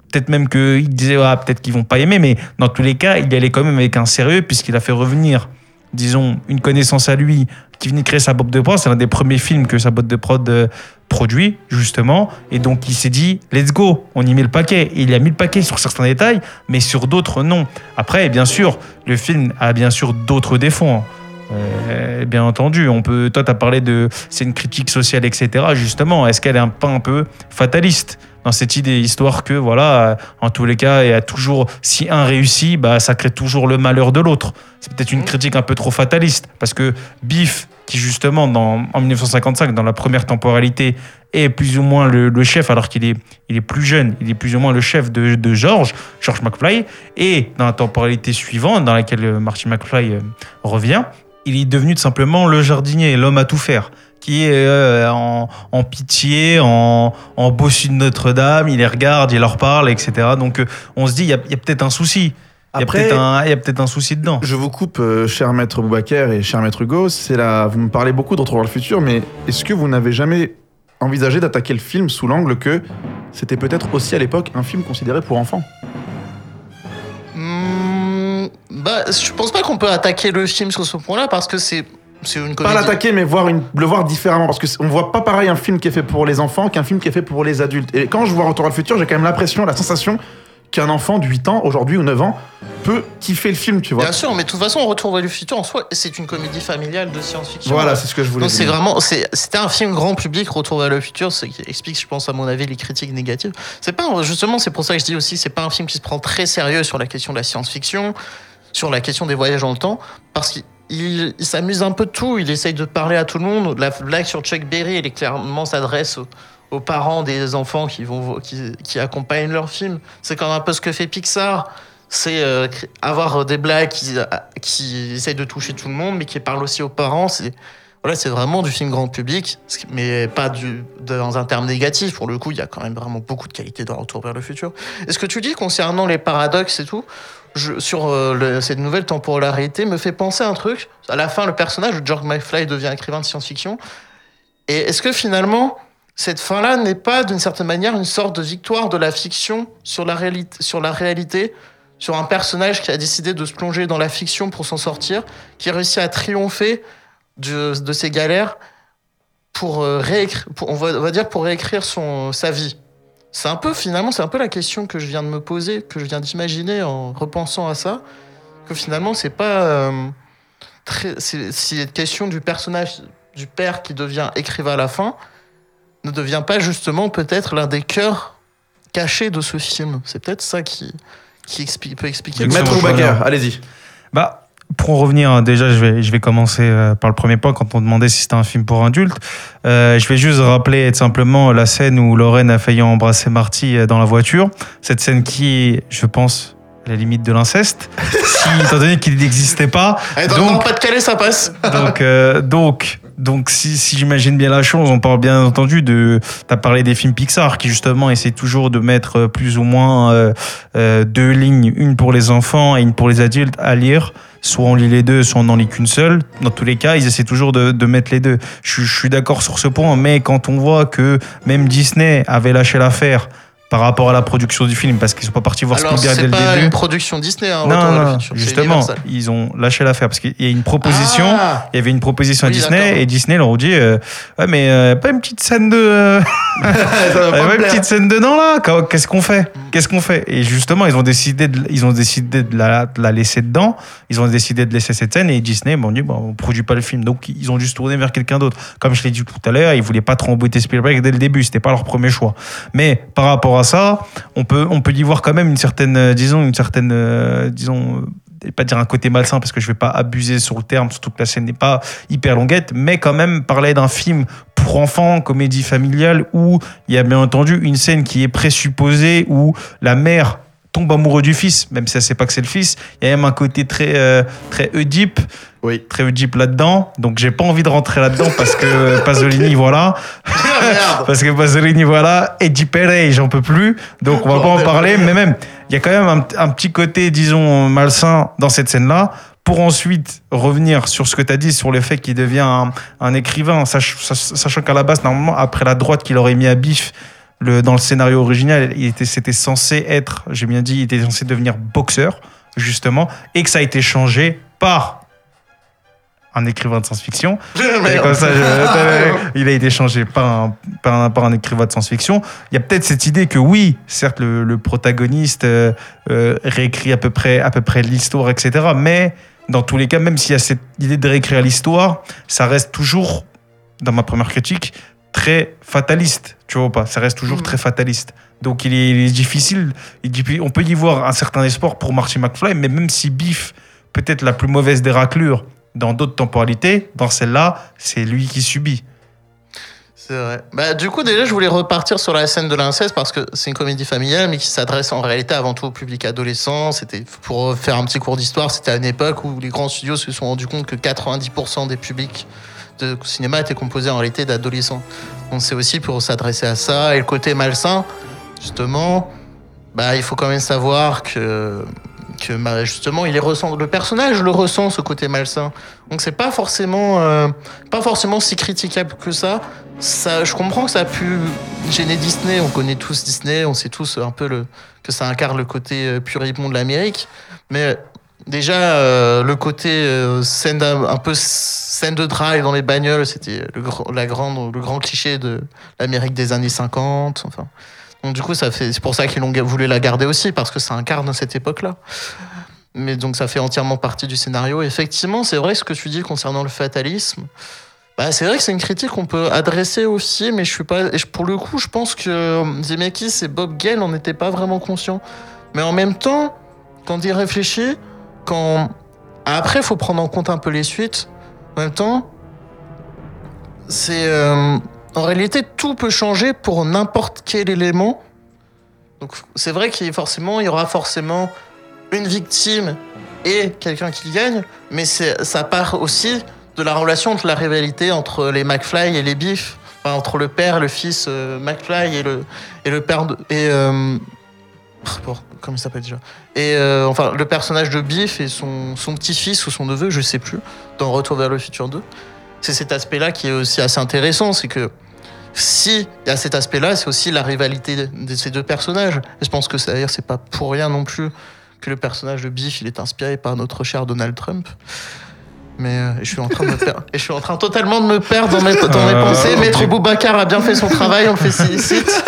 Peut-être même qu'il disait, ah, peut-être qu'ils vont pas aimer, mais dans tous les cas, il y allait quand même avec un sérieux, puisqu'il a fait revenir, disons, une connaissance à lui qui venait créer sa boîte de prod. C'est l'un des premiers films que sa boîte de prod euh, produit, justement. Et donc, il s'est dit, let's go, on y met le paquet. Et il a mis le paquet sur certains détails, mais sur d'autres, non. Après, bien sûr, le film a bien sûr d'autres défauts. hein. Euh, bien entendu, on peut. Toi, tu as parlé de. C'est une critique sociale, etc. Justement, est-ce qu'elle est un, pas un peu fataliste dans cette idée, histoire que, voilà, en tous les cas, il y a toujours. Si un réussit, bah, ça crée toujours le malheur de l'autre. C'est peut-être une critique un peu trop fataliste, parce que Biff, qui justement, dans, en 1955, dans la première temporalité, est plus ou moins le, le chef, alors qu'il est, il est plus jeune, il est plus ou moins le chef de, de George, George McFly, et dans la temporalité suivante, dans laquelle Marty McFly euh, revient, il est devenu tout simplement le jardinier, l'homme à tout faire, qui est euh, en, en pitié, en, en bossu de Notre-Dame, il les regarde, il leur parle, etc. Donc euh, on se dit, il y a, peut-être un souci. Il y a peut-être un, souci dedans. Je vous coupe, euh, cher maître Boubacar et cher maître Hugo. C'est la... Vous me parlez beaucoup de Retour vers le futur, mais est-ce que vous n'avez jamais envisagé d'attaquer le film sous l'angle que c'était peut-être aussi à l'époque un film considéré pour enfants? Bah, je pense pas qu'on peut attaquer le film sur ce point-là parce que c'est une Pas l'attaquer, mais voir une... le voir différemment. Parce qu'on voit pas pareil un film qui est fait pour les enfants qu'un film qui est fait pour les adultes. Et quand je vois Retour vers le futur, j'ai quand même l'impression, la sensation qu'un enfant de 8 ans, aujourd'hui ou 9 ans, peut kiffer le film, tu vois. Bien sûr, mais de toute façon, Retour vers le futur en soi, c'est une comédie familiale de science-fiction. Voilà, c'est ce que je voulais Donc c'est dire. vraiment, c'est- c'était un film grand public, Retour vers le futur, ce qui explique, je pense, à mon avis, les critiques négatives. C'est pas, justement, c'est pour ça que je dis aussi, c'est pas un film qui se prend très sérieux sur la question de la science-fiction, sur la question des voyages dans le temps, parce qu'il il, il s'amuse un peu de tout, il essaye de parler à tout le monde. La blague sur Chuck Berry, elle clairement s'adresse aux, parents des enfants qui, vont, qui, qui accompagnent leur film. C'est comme un peu ce que fait Pixar. C'est euh, avoir des blagues qui, qui essayent de toucher tout le monde, mais qui parlent aussi aux parents. C'est voilà, c'est vraiment du film grand public, mais pas dans un terme négatif. Pour le coup, il y a quand même vraiment beaucoup de qualité dans Retour vers le futur. Et ce que tu dis concernant les paradoxes et tout, sur euh, cette nouvelle temporalité, me fait penser à un truc. À la fin, le personnage de George McFly devient écrivain de science-fiction. Et est-ce que finalement, cette fin-là n'est pas d'une certaine manière une sorte de victoire de la fiction sur la, réalité, sur un personnage qui a décidé de se plonger dans la fiction pour s'en sortir, qui réussit à triompher de, ses galères pour, euh, réécrire, pour- on va dire pour réécrire son, sa vie? C'est un peu, finalement, c'est un peu la question que je viens de me poser, que je viens d'imaginer en repensant à ça, que finalement, c'est pas euh, très, c'est cette question du personnage du père qui devient écrivain à la fin ne devient pas justement peut-être l'un des cœurs cachés de ce film. C'est peut-être ça qui, qui explique, peut expliquer. Maître Léon. allez-y. Bah, pour en revenir, hein, déjà, je vais, je vais commencer euh, par le premier point quand on demandait si c'était un film pour adultes. Euh, je vais juste rappeler simplement la scène où Lorraine a failli embrasser Marty euh, dans la voiture. Cette scène qui je pense, la limite de l'inceste, si, étant donné qu'il n'existait pas. Eh, dans Donc- le Pas-de-Calais, ça passe. Donc, euh, donc, donc si, si j'imagine bien la chose, on parle bien entendu de. Tu as parlé des films Pixar qui, justement, essaient toujours de mettre euh, plus ou moins euh, euh, deux lignes, une pour les enfants et une pour les adultes à lire. Soit on lit les deux, soit on n'en lit qu'une seule. Dans tous les cas, ils essaient toujours de, de mettre les deux. Je suis d'accord sur ce point, mais quand on voit que même Disney avait lâché l'affaire par rapport à la production du film, parce qu'ils sont pas partis voir Alors, Spielberg dès c'est le pas début. une production Disney, hein, Non, non, c'est justement, ils ont lâché l'affaire parce qu'il y a une proposition. Ah Il y avait une proposition à Disney et Disney leur ont dit euh, ouais mais euh, pas une petite scène de euh, pas une petite scène dedans là. Qu'est- qu'est-ce qu'on fait? Qu'est-ce qu'on fait et justement ils ont décidé de, ils ont décidé de la, de la laisser dedans. Ils ont décidé de laisser cette scène et Disney m'ont dit bon on produit pas le film. Donc ils ont juste tourné vers quelqu'un d'autre. Comme je l'ai dit tout à l'heure ils voulaient pas trop embêter Spielberg dès le début. C'était pas leur premier choix. Mais par rapport à ça on peut y voir quand même une certaine euh, disons une certaine euh, disons euh, pas dire un côté malsain parce que je vais pas abuser sur le terme, surtout que la scène n'est pas hyper longuette, mais quand même parler d'un film pour enfants, comédie familiale, où il y a bien entendu une scène qui est présupposée, où la mère tombe amoureux du fils, même si elle sait pas que c'est le fils. Il y a même un côté très, euh, très Oedipe, Oui. très Oedipe là-dedans. Donc j'ai pas envie de rentrer là-dedans parce que Pasolini, voilà. Parce que Pasolini, voilà, et Perey, j'en peux plus. Donc on va pas en parler. Mais même, il y a quand même un, un petit côté, disons, malsain dans cette scène-là. Pour ensuite revenir sur ce que tu as dit, sur le fait qu'il devient un, un écrivain, sach- sach- sachant qu'à la base, normalement, après la droite qu'il aurait mis à bif le, dans le scénario original, il était, c'était censé être, j'ai bien dit, il était censé devenir boxeur, justement, et que ça a été changé par un écrivain de science-fiction. Et comme ça, je- il a été changé par un, par un, par un écrivain de science-fiction. Il y a peut-être cette idée que oui, certes, le, le protagoniste euh, euh, réécrit à peu près, à peu près l'histoire, etc. Mais dans tous les cas, même s'il y a cette idée de réécrire l'histoire, ça reste toujours, dans ma première critique, très fataliste. Tu vois ou pas Ça reste toujours Mhm. très fataliste. Donc il est, il est difficile. il dit- on peut y voir un certain espoir pour Marty McFly, mais même si Biff, peut-être la plus mauvaise des raclures dans d'autres temporalités, dans celle-là, c'est lui qui subit. C'est vrai. Bah, du coup, déjà, je voulais repartir sur la scène de l'inceste parce que c'est une comédie familiale, mais qui s'adresse en réalité avant tout au public adolescent. C'était pour faire un petit cours d'histoire. C'était à une époque où les grands studios se sont rendus compte que 90% des publics de cinéma étaient composés en réalité d'adolescents. Donc c'est aussi pour s'adresser à ça. Et le côté malsain, justement, bah, il faut quand même savoir que que bah, justement il est ressent le personnage le ressent ce côté malsain donc c'est pas forcément euh, pas forcément si critiquable que ça ça, je comprends que ça a pu gêner Disney. On connaît tous Disney, on sait tous un peu le, que ça incarne le côté euh, puribond de l'Amérique. Mais déjà, euh, le côté euh, scène un peu scène de drive dans les bagnoles, c'était le, le grand cliché de l'Amérique des années 50. Enfin. Donc du coup, c'est pour ça qu'ils ont voulu la garder aussi, parce que ça incarne cette époque-là. Mais donc ça fait entièrement partie du scénario. Effectivement, c'est vrai ce que tu dis concernant le fatalisme. Bah, c'est vrai que c'est une critique qu'on peut adresser aussi, mais je suis pas. pour le coup, je pense que euh, Zemeckis et Bob Gale n'en étaient pas vraiment conscients. Mais en même temps, quand il réfléchit, après, il faut prendre en compte un peu les suites. En même temps, c'est euh, en réalité, tout peut changer pour n'importe quel élément. Donc, c'est vrai qu'il forcément, y aura forcément une victime et quelqu'un qui gagne, mais ça part aussi de la relation entre la rivalité entre les McFly et les Biff, Enfin, entre le père, le fils euh, McFly et le et le père de, et euh, bon, comment il s'appelle déjà et euh, enfin le personnage de Biff et son son petit-fils ou son neveu, je sais plus, dans Retour vers le futur 2. C'est cet aspect-là qui est aussi assez intéressant, c'est que si il y a cet aspect-là, c'est aussi la rivalité de ces deux personnages. Et je pense que d'ailleurs c'est pas pour rien non plus que le personnage de Biff il est inspiré par notre cher Donald Trump. Mais euh, je suis en train de me perdre. Et je suis en train totalement de me perdre dans mes, dans mes Euh, pensées. Maître Boubacar a bien fait son travail, on le fait félicite.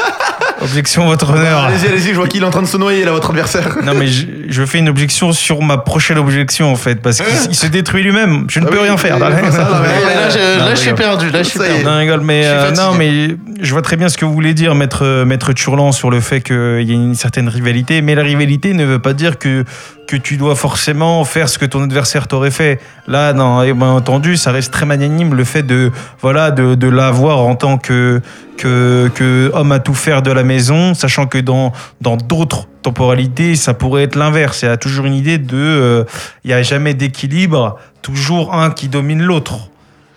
Objection, votre honneur. Allez-y, allez-y, je vois qu'il est en train de se noyer là, votre adversaire. Non, mais je, je fais une objection sur ma prochaine objection, en fait, parce qu'il il se détruit lui-même. Je ne Ah peux oui, rien faire. là. je, Non, là, je suis perdu. Là, je suis perdu. Non, rigole, mais, euh, non, mais je vois très bien ce que vous voulez dire, maître, maître Turlan, sur le fait qu'il y a une certaine rivalité. Mais la rivalité ne veut pas dire que, que tu dois forcément faire ce que ton adversaire t'aurait fait. Là, non, et bien entendu, ça reste très magnanime le fait de, voilà, de, de l'avoir en tant que, que, que homme à tout faire de la maison, sachant que dans dans d'autres temporalités, ça pourrait être l'inverse. Il y a toujours une idée de, euh, il n'y a jamais d'équilibre, toujours un qui domine l'autre.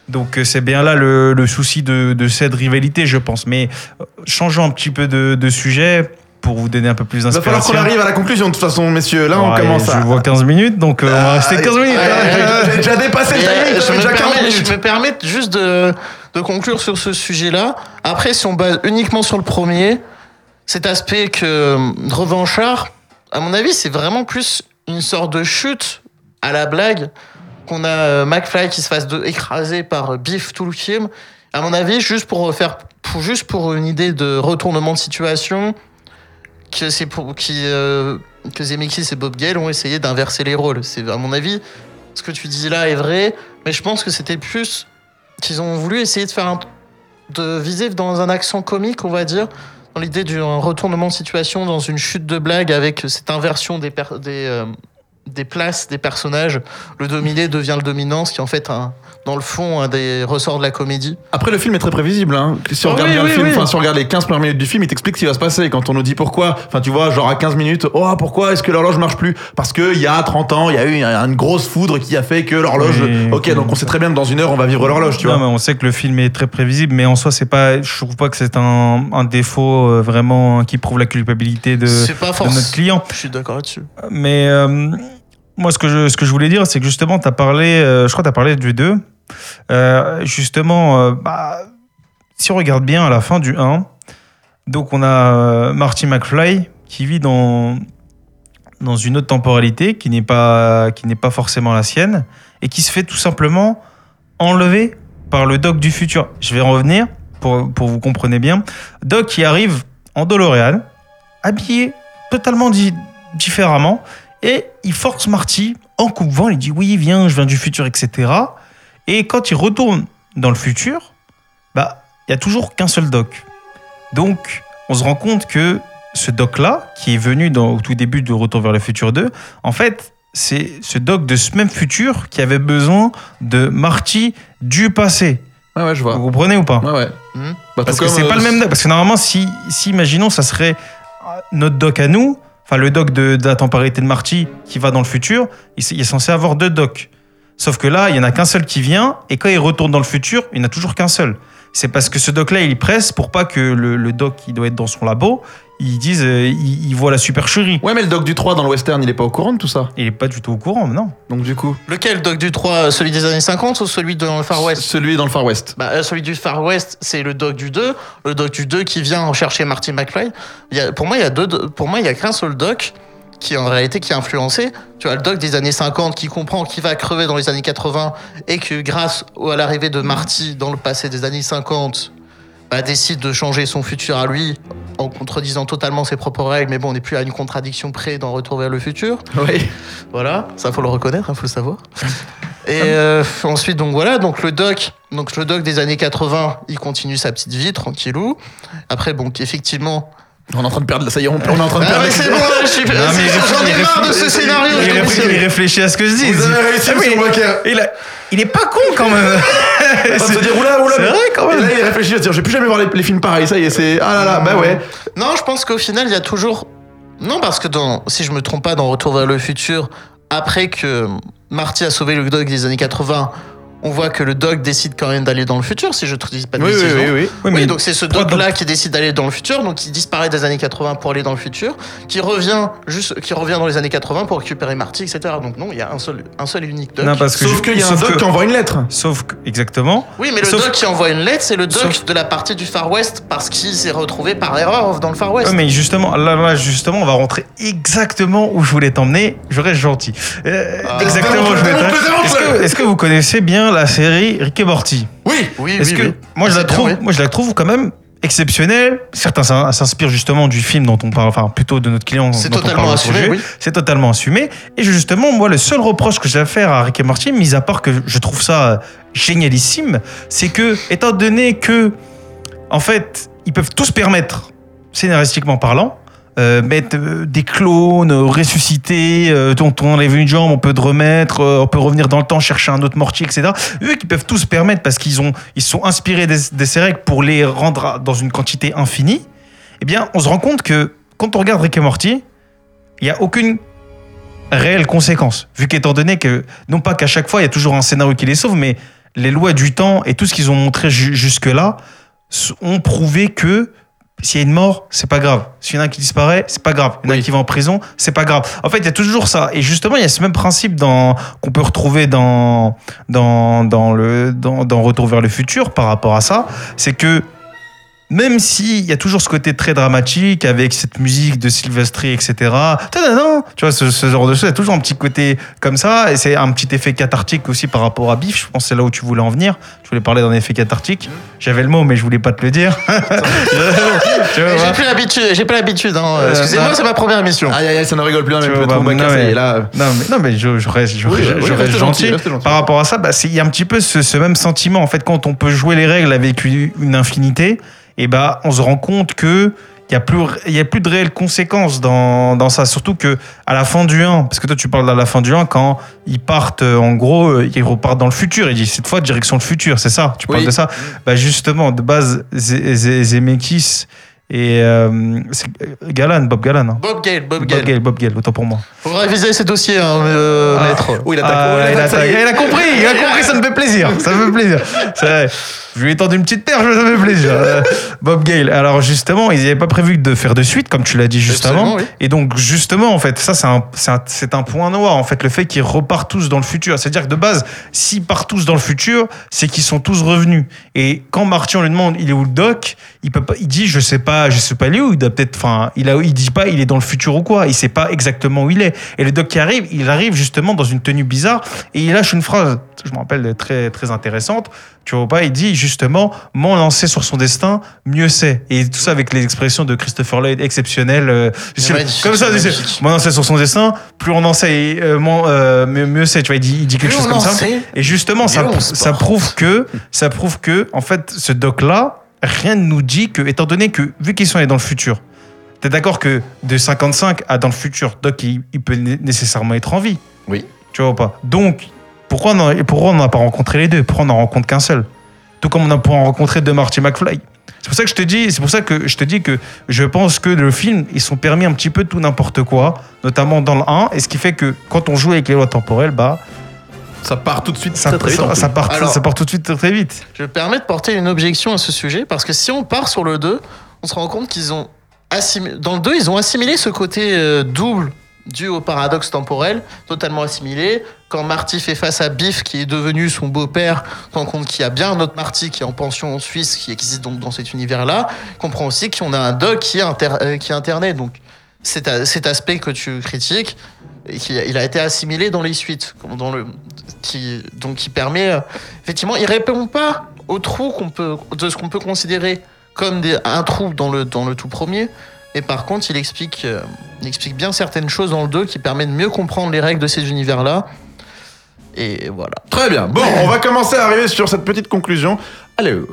Donc euh, c'est bien là le, le souci de, cette rivalité, je pense. Mais euh, changeons un petit peu de sujet pour vous donner un peu plus Il va falloir qu'on d'inspiration. arrive à la conclusion de toute façon, messieurs. Là, on Ouais, commence je à. vois 15 minutes, donc euh, on va rester 15 minutes. Ouais, ouais, J'ai déjà dépassé le timing, euh, je, déjà 40 permets, je minutes. me permets juste de, de conclure sur ce sujet-là. Après, si on base uniquement sur le premier, cet aspect que euh, revanchard, à mon avis, c'est vraiment plus une sorte de chute à la blague qu'on a euh, McFly qui se fasse de, écraser par Biff tout le film. À mon avis, juste pour faire, pour, juste pour une idée de retournement de situation, que c'est euh, Zemeckis et Bob Gale ont essayé d'inverser les rôles. C'est à mon avis, ce que tu dis là est vrai, mais je pense que c'était plus qu'ils ont voulu essayer de faire de viser dans un accent comique, on va dire, dans l'idée d'un retournement de situation, dans une chute de blague avec cette inversion des euh, des places des personnages. Le dominé devient le dominant, ce qui est en fait un, dans le fond un des ressorts de la comédie. Après, le film est très prévisible. Hein. Si on Ah regarde oui, bien oui, le film, oui. si on regarde les 15 premières minutes du film, il t'explique ce qui va se passer. Quand on nous dit pourquoi, enfin, tu vois, genre à 15 minutes, oh, pourquoi est-ce que l'horloge marche plus? Parce qu'il y a 30 ans, il y a eu une grosse foudre qui a fait que l'horloge. Oui, ok, donc on sait très bien que dans une heure, on va vivre l'horloge, tu Non, vois. mais on sait que le film est très prévisible, mais en soi, c'est pas, je trouve pas que c'est un, un défaut euh, vraiment qui prouve la culpabilité de, pas notre client. Je suis d'accord là-dessus. Mais euh, moi, ce que, je, ce que je voulais dire, c'est que justement, tu as parlé, euh, je crois tu as parlé du 2. Euh, justement, euh, bah, si on regarde bien à la fin du 1, donc on a Marty McFly qui vit dans, dans une autre temporalité qui n'est pas, pas forcément la sienne et qui se fait tout simplement enlever par le Doc du futur. Je vais en revenir pour, pour vous compreniez bien. Doc qui arrive en DeLorean, habillé totalement di- différemment, et il force Marty en coupe-vent. Il dit oui, viens, je viens du futur, etc. Et quand il retourne dans le futur, bah, il y a toujours qu'un seul Doc. Donc, on se rend compte que ce Doc-là, qui est venu dans, au tout début de Retour vers le futur 2, en fait, c'est ce Doc de ce même futur qui avait besoin de Marty du passé. Ouais, ouais, je vois. Vous comprenez ou pas Ouais, ouais. Hmm. Bah, parce que c'est pas le même doc. Parce que normalement, si, si imaginons, ça serait notre doc à nous, le doc de, la temporalité de Marty qui va dans le futur, il est censé avoir deux docs. Sauf que là, il y en a qu'un seul qui vient, et quand il retourne dans le futur, il n'y en a toujours qu'un seul. C'est parce que ce doc-là, il presse pour pas que le, le doc qui doit être dans son labo, il dise, euh, il, il voit la supercherie. Ouais, mais le doc du 3 dans le western, il est pas au courant de tout ça. Il est pas du tout au courant, non. Donc, du coup, Lequel, Doc du 3, celui des années 50 ou celui de le Far West? celui dans le Far West. bah, euh, celui du Far West, c'est le Doc du 2. Le Doc du 2 qui vient en chercher Marty McFly. Il y a, pour moi, il y a deux, pour moi, il y a qu'un seul Doc qui en réalité qui a influencé. Tu vois, le Doc des années 50 qui comprend qu'il va crever dans les années 80 et que grâce à l'arrivée de Marty dans le passé des années 50, bah, décide de changer son futur à lui en contredisant totalement ses propres règles. Mais bon, on n'est plus à une contradiction près dans Retour vers le futur. Oui. Voilà, ça faut le reconnaître, il faut le savoir. Et euh, ensuite, donc voilà, donc le doc, donc le doc des années 80, il continue sa petite vie tranquillou. Après, bon, effectivement. On est en train de perdre, ça y est, on, on est en train de Ah perdre. mais c'est bon, J'en ai marre de ce scénario. Il je réfléchit, il réfléchit à ce que je dis. Vous avez réussi, Ah, monsieur il, a- il est pas con quand même. Il va se dire, oula, oula. C'est vrai, quand même. Et là, il réfléchit, va se dire, je vais plus jamais voir les, les films pareils. Ça y est, c'est. Ah là là, bah ouais. Non, je pense qu'au final, il y a toujours. Non, parce que dans, si je me trompe pas, dans Retour vers le futur, après que Marty a sauvé le dog des années 80, on voit que le dog décide quand même d'aller dans le futur, si je te dis pas de Oui, oui, bêtises, oui, oui. Oui, Oui, donc c'est ce dog-là qui décide d'aller dans le futur, donc il disparaît des années 80 pour aller dans le futur, qui revient juste, qui revient dans les années 80 pour récupérer Marty, etc. Donc non, il y a un seul, un seul et unique dog. Non, parce que Sauf qu'il y a un doc que- qui envoie une lettre. Sauf que, exactement. Oui, mais le Sauf- dog qui envoie une lettre, c'est le dog Sauf- de la partie du Far West parce qu'il s'est retrouvé par erreur dans le Far West. Ouais, mais justement, là, là, justement, on va rentrer exactement où je voulais t'emmener. Je reste gentil. Euh, Ah. exactement je. Est-ce que, est-ce que vous connaissez bien la série Rick et Morty Oui. oui, Est-ce oui, que oui. moi je C'est la bien, trouve, oui. moi je la trouve quand même exceptionnelle. Certains s'in- s'inspirent justement du film dont on parle, enfin plutôt de notre client. C'est dont on totalement parle assumé, aujourd'hui. oui. C'est totalement assumé. Et justement, moi, le seul reproche que j'ai à faire à Rick et Morty, mis à part que je trouve ça euh, génialissime, c'est que, étant donné que, en fait, ils peuvent tous se permettre, scénaristiquement parlant, euh, mettre euh, des clones, euh, ressusciter, euh, dont on enlève une jambe, on peut te remettre, euh, on peut revenir dans le temps, chercher un autre Morty, etc. Eux qui peuvent tous se permettre parce qu'ils ont, ils sont inspirés des, de ces règles pour les rendre dans une quantité infinie, eh bien, on se rend compte que quand on regarde Rick et Morty, il n'y a aucune réelle conséquence. Vu qu'étant donné que, non pas qu'à chaque fois, il y a toujours un scénario qui les sauve, mais les lois du temps et tout ce qu'ils ont montré ju- jusque-là s- ont prouvé que s'il y a une mort, c'est pas grave. S'il y en a un qui disparaît, c'est pas grave. Il y en a un qui va en prison, c'est pas grave. En fait, il y a toujours ça. Et justement, il y a ce même principe dans, qu'on peut retrouver dans, dans, dans, le, dans, dans Retour vers le futur par rapport à ça. C'est que même s'il y a toujours ce côté très dramatique avec cette musique de Sylvester, etc. Tu vois, ce, ce genre de choses, il y a toujours un petit côté comme ça. Et c'est un petit effet cathartique aussi par rapport à Biff. Je pense que c'est là où tu voulais en venir. Tu voulais parler d'un effet cathartique. J'avais le mot, mais je voulais pas te le dire. J'ai plus l'habitude, j'ai pas l'habitude. Hein. Euh, Excusez-moi, c'est ma première émission. Aïe aïe aïe, ça ne rigole plus, hein, bah, me non, mais- là. Non mais, non, mais je, je reste, je, Oui, je- oui, je restez reste gentil. Par rapport à ça, bah, il y a un petit peu ce, ce même sentiment. En fait, quand on peut jouer les règles avec une infinité, et bah, on se rend compte que il y a plus, y a plus de réelles conséquences dans, dans ça. Surtout que à la fin du 1, parce que toi tu parles de la fin du 1, quand ils partent, euh, en gros, euh, ils repartent dans le futur. Ils disent cette fois direction le futur, c'est ça Tu parles de ça Bah justement, de base, Zemeckis et euh, c'est Galan, Bob Galan. hein. Bob Gale, Bob Bob Gale. Bob Gale, autant pour moi. Faut réviser ces dossiers, hein, euh, Ah. maître. Oui, il attaque. Ah, Oh, il, a compris, il a compris, ça me fait plaisir. Ça me fait plaisir. C'est vrai. Je lui ai tendu une petite perche, ça me fait plaisir. Euh, Bob Gale. Alors justement, ils n'avaient pas prévu de faire de suite, comme tu l'as dit juste Absolument, avant. oui. Et donc justement, en fait, ça c'est un, point noir, en fait, le fait qu'ils repartent tous dans le futur. C'est-à-dire que de base, s'ils partent tous dans le futur, c'est qu'ils sont tous revenus. Et quand Marty on lui demande, il est où le doc Il peut pas, il dit, je sais pas, je sais pas lui où? Il doit peut-être, enfin, il a, il dit pas, il est dans le futur ou quoi. Il sait pas exactement où il est. Et le doc qui arrive, il arrive justement dans une tenue bizarre et il lâche une phrase, je me rappelle, très, très intéressante. Tu vois pas, il dit justement, moins lancé sur son destin, mieux c'est. Et tout ça avec les expressions de Christopher Lloyd exceptionnelles. euh, magnifique, comme ça, moins lancé sur son destin, plus on en sait, euh, euh, mieux, mieux c'est. Tu vois, il dit, il dit quelque Plus chose comme ça. sait, Et justement, ça, prouve que, ça prouve que, en fait, ce doc-là, rien ne nous dit que, étant donné que, vu qu'ils sont allés dans le futur, t'es d'accord que de 55 à dans le futur, Doc, il, il peut né- nécessairement être en vie. Oui. Tu vois ou pas? Donc, pourquoi on en- pourquoi on n'a pas rencontré les deux? Pourquoi on n'en rencontre qu'un seul? Tout comme on a pu en rencontrer deux Marty McFly. C'est pour ça que je te dis, c'est pour ça que je te dis que je pense que le film, ils sont permis un petit peu tout n'importe quoi, notamment dans le 1, et ce qui fait que quand on joue avec les lois temporelles, bah, Ça part tout de suite ça, très très vite. ça, part, Alors- ça part tout de suite très, très vite. Je me permets de porter une objection à ce sujet parce que si on part sur le 2, on se rend compte qu'ils ont assimilé. Dans le 2, ils ont assimilé ce côté euh, double dû au paradoxe temporel, totalement assimilé. Quand Marty fait face à Biff, qui est devenu son beau-père, on se rend compte qu'il y a bien un autre Marty qui est en pension en Suisse, qui existe donc dans cet univers-là. Comprend aussi qu'on a un Doc qui est, inter- euh, qui est interné. Donc cet, aspect que tu critiques, et il a été assimilé dans les suites, dans le, donc qui permet euh, effectivement, il répond pas au trou qu'on peut, de ce qu'on peut considérer comme un trou dans le, tout premier. Mais par contre, il explique, euh, il explique bien certaines choses dans le 2 qui permettent de mieux comprendre les règles de ces univers-là. Et voilà. Très bien. Bon, on va commencer à arriver sur cette petite conclusion. Alors,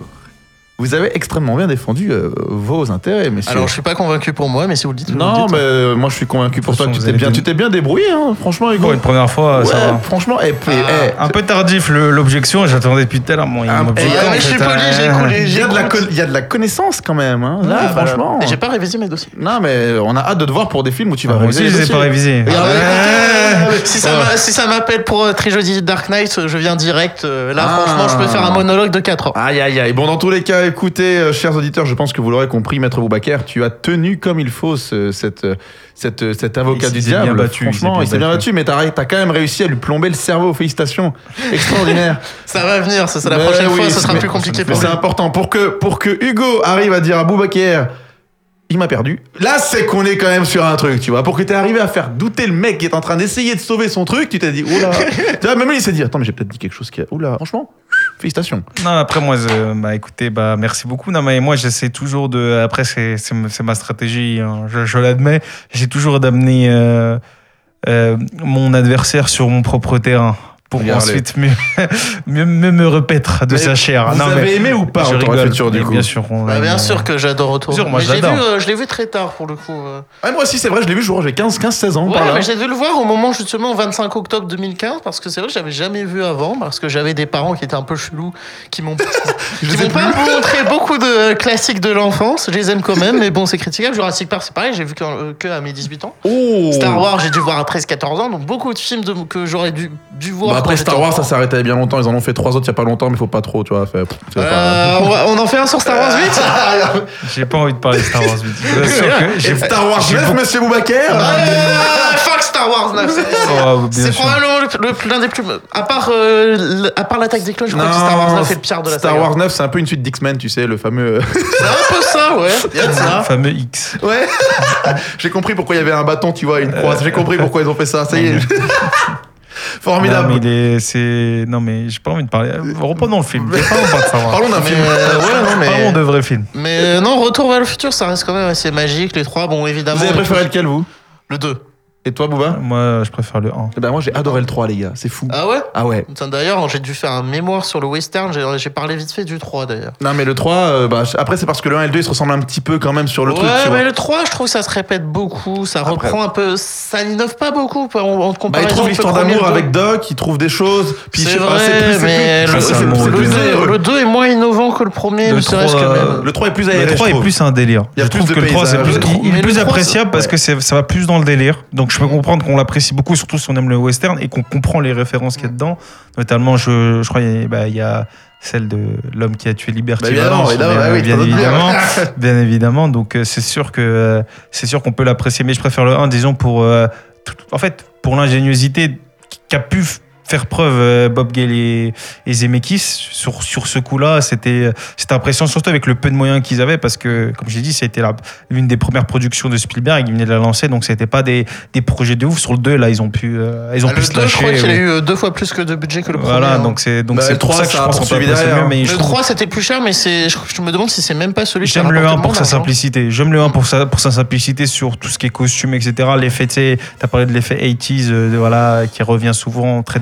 Vous avez extrêmement bien défendu euh, vos intérêts, messieurs. Alors, je suis pas convaincu pour moi, mais si vous le dites, vous le non, dites. mais euh, moi je suis convaincu pour toi que tu façon, t'es bien, allez tu t'es bien débrouillé, hein, franchement, Hugo. Pour une première fois, ça Ouais, va. franchement, eh, eh, eh, Un peu tardif le- l'objection, j'attendais depuis tout à l'heure. Bon, il Ah, m'objecte, en mais je suis poli, euh, j'ai écoulé. il y, a de la j'écoute. con- il y a de la connaissance quand même. Hein. Là, Ah, bah, franchement. Et j'ai pas révisé mes dossiers. Non, mais on a hâte de te voir pour des films où tu vas Moi réviser aussi, je les pas révisés. Regarde, Ouais. Si ça m'a- si ça m'appelle pour euh, Trilogy Dark Knight, je viens direct. euh, Là, Ah. franchement, je peux faire un monologue de 4 heures. Aïe aïe aïe. Bon, dans tous les cas, écoutez, euh, chers auditeurs, je pense que vous l'aurez compris, Maître Boubacar, tu as tenu comme il faut ce- cette, cette, cet avocat Il du s'est bien diable. battu, Franchement, il s'est bien battu. mais t'as as quand même réussi à lui plomber le cerveau. Félicitations. Extraordinaire. Ça va venir, ça, c'est la Mais prochaine oui, fois, ce sera mais- plus compliqué Mais pour c'est important pour que, pour que Hugo arrive à dire à Boubacar. Il m'a perdu. Là, c'est qu'on est quand même sur un truc, tu vois. Pour que tu arrivé à faire douter le mec qui est en train d'essayer de sauver son truc, tu t'es dit, oula. tu vois, même lui, il s'est dit, attends, mais j'ai peut-être dit quelque chose qui a. Oula, franchement, félicitations. Non, après, moi, je- bah, écoutez, bah, merci beaucoup. Non, mais moi, j'essaie toujours de. Après, c'est ma stratégie, hein, je, l'admets. J'essaie toujours d'amener euh, euh, mon adversaire sur mon propre terrain pour Regardez. ensuite mieux, mieux, mieux me repaître de Mais sa chair. Vous Non, avez mais aimé ou pas je rigole. futur, du coup Bien sûr. on Bah, bien aimé. sûr que j'adore Retour. Bien sûr, moi, mais je l'ai vu, euh, je l'ai vu très tard pour le coup. euh. Ouais, moi aussi, c'est vrai, je l'ai vu, je crois, j'ai 15, 15, 16 ans Ouais, par là. mais j'ai dû le voir au moment justement 25 octobre 2015 parce que c'est vrai que j'avais jamais vu avant parce que j'avais des parents qui étaient un peu chelous qui m'ont Je qui m'ont pas montré beaucoup de classiques de l'enfance. Je les aime quand même, mais bon, c'est critiquable. Jurassic Park, c'est pareil, j'ai vu que, euh, que à mes 18 ans. Oh Star Wars, j'ai dû voir à 13-14 ans, donc beaucoup de films de- que j'aurais dû, dû voir. Après Star Wars, ça arrêté il y a bien longtemps. Ils en ont fait trois autres il y a pas longtemps, mais faut pas trop, tu vois. Fait, pff, c'est pas- Euh, on, en fait un sur Star Wars 8 J'ai pas envie de parler de Star Wars 8. Je vous assure que j'ai Et Star Wars j'ai 9, beaucoup- Monsieur Boubacar Ah, Fuck Star Wars 9 c'est- Oh, bien C'est sûr. probablement le- le- l'un des plus. À part, euh, le- à part l'attaque des clones, je crois que Star Wars 9 est le pire de la Star saga. Wars 9, c'est un peu une suite d'X-Men, tu sais, le fameux. C'est un peu ça, ouais. Il y a de Le fameux X. ouais. J'ai compris pourquoi il y avait un bâton, tu vois, une croix. J'ai compris pourquoi ils ont fait ça. Ça y est. Non, Formidable. mais il est- c'est. Non, mais j'ai pas envie de parler. Reprenons le film. J'ai pas envie de savoir. Parlons d'un Mais, film. euh, ouais, non, mais. Parlons de vrais films. Mais euh, non, Retour vers le futur, ça reste quand même assez magique. Les trois, bon, évidemment. Vous avez préféré lequel, vous? Le 2. Et toi, Bouba Moi, je préfère le 1. Eh ben, moi, j'ai adoré le 3, les gars. C'est fou. Ah ouais? Ah ouais. Putain, D'ailleurs, j'ai dû faire un mémoire sur le western. J'ai j'ai parlé vite fait du 3 d'ailleurs. Non, mais le 3, euh, bah, après, c'est parce que le 1 et le 2, ils se ressemblent un petit peu quand même sur le ouais, truc, tu mais vois. le 3, je trouve que ça se répète beaucoup. Ça Après. reprend un peu. Ça n'innove pas beaucoup en, en Bah, comparaison il trouve le l'histoire d'amour le deux. avec Doc, il trouve des choses. Puis je C'est sais pas, vrai, c'est plus- mais c'est le, plus- c'est plus- le c'est plus deux. aéreux. le 2 est moins innovant que le premier, Le ne serait-ce que trois, même. Le 3 est plus Le aéré. 3 je est trouve. plus un délire. Il y a je plus trouve de que le 3 c'est paysages. plus, il- il Mais est le plus 3, appréciable parce que c'est- ça va plus dans le délire. Donc je peux comprendre qu'on l'apprécie beaucoup, surtout si on aime le western et qu'on comprend les références qu'il y a dedans. Notamment, je, je crois il y a- bah, y a celle de l'homme qui a tué Liberty Bah, Valance, évidemment, bien, bah oui, évidemment, bien évidemment. Donc euh, c'est sûr que euh, c'est sûr qu'on peut l'apprécier, mais je préfère le 1, disons pour euh, tout- en fait pour l'ingéniosité qu'a pu faire preuve euh, Bob Gale et, et Zemeckis sur, sur ce coup-là, c'était c'était impressionnant surtout avec le peu de moyens qu'ils avaient parce que comme j'ai dit, c'était l'une des premières productions de Spielberg, ils venaient de la lancer donc c'était pas des, des projets de ouf sur le 2 là, ils ont pu euh, ils ont Ah, pu le se 2, je crois lâcher. qu'il a eu euh, deux fois plus que de budget que le premier. Voilà, hein. donc c'est donc Bah, c'est le pour 3, ça que je pense qu'on peut mieux mais je Le trouve- 3 c'était plus cher, mais c'est, je, je me demande si c'est même pas celui qui J'aime le rapporté 1 pour sa simplicité. J'aime le 1 pour sa, pour sa simplicité sur tout ce qui est costume, etc. L'effet, tu sais, t'as parlé de l'effet 80s, euh, voilà, qui revient souvent, très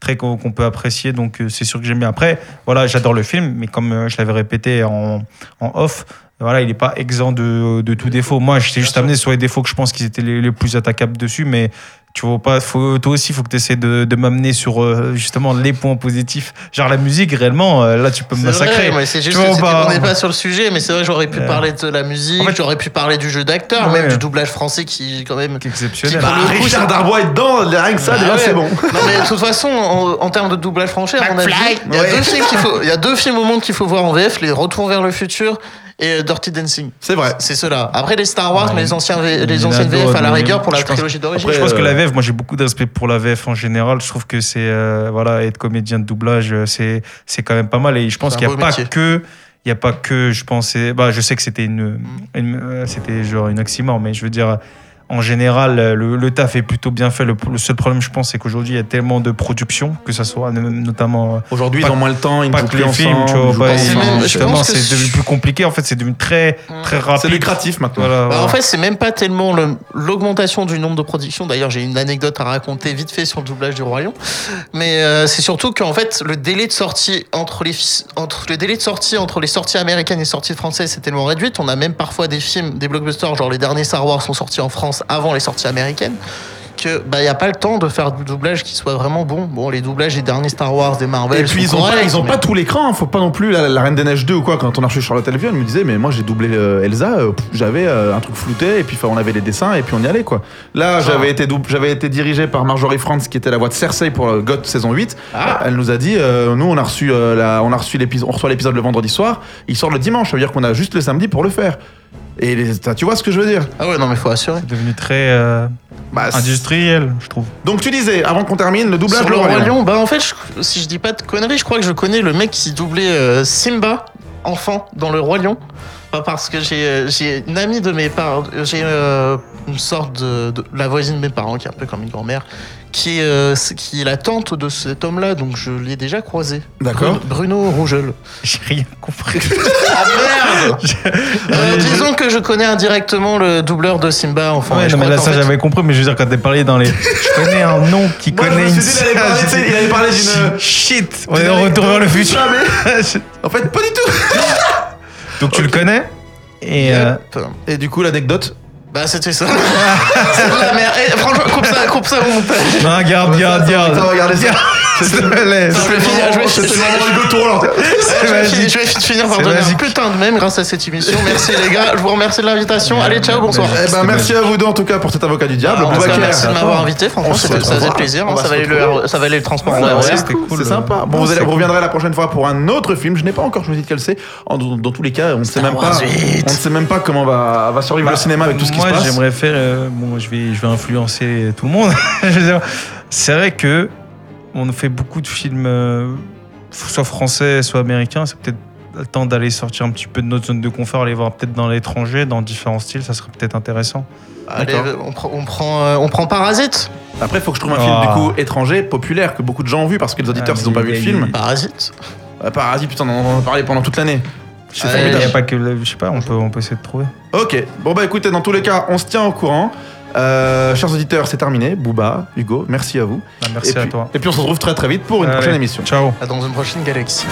très qu'on qu'on peut apprécier. Donc, euh, c'est sûr que j'aime bien. Après, voilà, j'adore le film, mais comme euh, je l'avais répété en, en off, voilà, il n'est pas exempt de, de tout défaut. Moi, je t'ai juste amené sur les défauts que je pense qu'ils étaient les, les plus attaquables dessus, mais tu vois pas, faut, toi aussi, il faut que tu essaies de, de m'amener sur euh, justement les points positifs. Genre la musique, réellement, euh, là, tu peux me massacrer. vrai, mais c'est juste Tu vois, bah, on n'est pas sur le sujet, mais c'est vrai, j'aurais pu Euh, parler de la musique, en fait- j'aurais pu parler du jeu d'acteur, Ouais. même du doublage français qui, quand même. Exceptionnel. Bah, Bah, coup, Richard Darbois est dedans, rien que ça, Bah déjà, ouais. c'est bon. Non, mais de toute façon, en, en termes de doublage français, il y, a deux films qu'il faut, il y a deux films au monde qu'il faut voir en VF les Retours vers le futur et euh, Dirty Dancing. C'est vrai. C'est ceux-là. Après, les Star Wars, Ouais. mais les, anciens les anciennes VF à la rigueur pour la trilogie d'origine. Je pense que euh, la VF, moi j'ai beaucoup de respect pour la VF en général. Je trouve que c'est euh, voilà être comédien de doublage, euh, c'est c'est quand même pas mal. Et je pense qu'il n'y a pas métier. que il y a pas que je pensais bah je sais que c'était une, Mm. une- euh, c'était genre une oxymore mais je veux dire en général, le, le taf est plutôt bien fait. Le, le seul problème, je pense, c'est qu'aujourd'hui, il y a tellement de production, que ça soit même- notamment. euh, Aujourd'hui, ont moins le temps, ils ne pas jouent que plus les films, ensemble, tu vois. pas- c'est je justement, pense que c'est devenu plus compliqué. En fait, c'est devenu très, très rapide. C'est lucratif maintenant. Voilà, Bah, voilà. en fait, c'est même pas tellement le- l'augmentation du nombre de productions. D'ailleurs, j'ai une anecdote à raconter vite fait sur le doublage du Lion. Mais euh, c'est surtout qu'en fait, le délai de sortie entre les entre le délai de sortie entre les sorties américaines et les sorties françaises, c'est tellement réduit. On a même parfois des films, des blockbusters, genre les derniers Star Wars sont sortis en France avant les sorties américaines. Que bah y a pas le temps de faire du doublage qui soit vraiment bon. Bon, les doublages des derniers Star Wars, des Marvel. Et puis ils ont, pas, ils ont mais- pas tout l'écran, hein. faut pas non plus la, la Reine des Neiges 2 ou quoi. Quand on a reçu Charlotte Elvion, elle me disait mais moi j'ai doublé euh, Elsa, euh, j'avais euh, un truc flouté et puis enfin, on avait les dessins et puis on y allait quoi. Là j'avais été j'avais été dirigé par Marjorie Franz qui était la voix de Cersei pour GOT saison 8. Ah. Elle nous a dit nous on a reçu la, on a reçu l'épisode, on reçoit l'épisode le vendredi soir, il sort le dimanche, ça veut dire qu'on a juste le samedi pour le faire. Et les- tu vois ce que je veux dire? Ah ouais, non, mais faut assurer. C'est devenu très euh, Bah, industriel, je trouve. Donc tu disais avant qu'on termine le doublage Sur de le Roi Lion. Bah en fait, je- si je dis pas de conneries, je crois que je connais le mec qui doublait euh, Simba, enfant, dans le Roi Lion. Pas parce que j'ai euh, j'ai une amie de mes parents, j'ai euh, une sorte de, de- la voisine de mes parents qui est un peu comme une grand-mère, qui, est, euh, qui est la tante de cet homme-là, donc je l'ai déjà croisé. D'accord. Bruno, Bruno Rougeul. J'ai rien compris. Ah merde Euh, Disons que je connais indirectement le doubleur de Simba, enfant. Ouais, je non, mais là, ça, fait- j'avais compris, mais je veux dire, quand t'es parlé dans les. Je connais un nom qui Moi, je connaît me une. suis dit, il allait parler, tu sais, il allait parler d'une- Shit On est en retour vers le futur. En fait pas du tout. Donc, tu le connais Et. euh. Et du coup l'anecdote Bah c'était ça. c'est de la merde. Franchement, coupe ça, coupe ça au montage. Non, garde, garde, garde. Attends, regardez ça. C'était le moment. Je vais, finir, par C'est donner un putain de même grâce à cette émission. Merci les gars, je vous remercie de l'invitation. Allez, ciao, bonsoir. Eh ben, merci à vous deux en tout cas pour cet avocat du diable. Ah, merci de m'avoir invité, franchement, ça faisait plaisir. Hein, va ça, valait le, retrouver. ça valait le transport en c'était cool. C'est sympa. Bon, vous, c'est reviendrez la prochaine fois pour un autre film. Je n'ai pas encore choisi lequel c'est. En- Dans, tous les cas, on ne sait même pas. Wars 8. On ne sait même pas comment va, va survivre le cinéma avec tout ce qui Bah, se passe. j'aimerais faire. euh, bon, je vais, je vais influencer tout le monde. C'est vrai que on fait beaucoup de films, euh, soit français, soit américains. C'est peut-être le temps d'aller sortir un petit peu de notre zone de confort, aller voir peut-être dans l'étranger, dans différents styles. Ça serait peut-être intéressant. Allez, D'accord. on prend, on prend, euh, on prend Parasite. Après, il faut que je trouve un film Ah. du coup étranger, populaire, que beaucoup de gens ont vu parce que les auditeurs, Ah, ils n'ont pas vu le il- film. il- Parasite. Euh, Parasite, putain, on en a parlé pendant toute l'année. C'est Ouais, Il formidable. n'y a pas que. le- Je sais pas, on peut, on peut essayer de trouver. Ok, bon bah écoutez, dans tous les cas, on se tient au courant. Euh, chers auditeurs, c'est terminé. Booba, Hugo, merci à vous. Ah, merci et à puis, toi. Et puis on se retrouve très très vite pour une Allez, prochaine émission. Ciao. À dans une prochaine galaxie.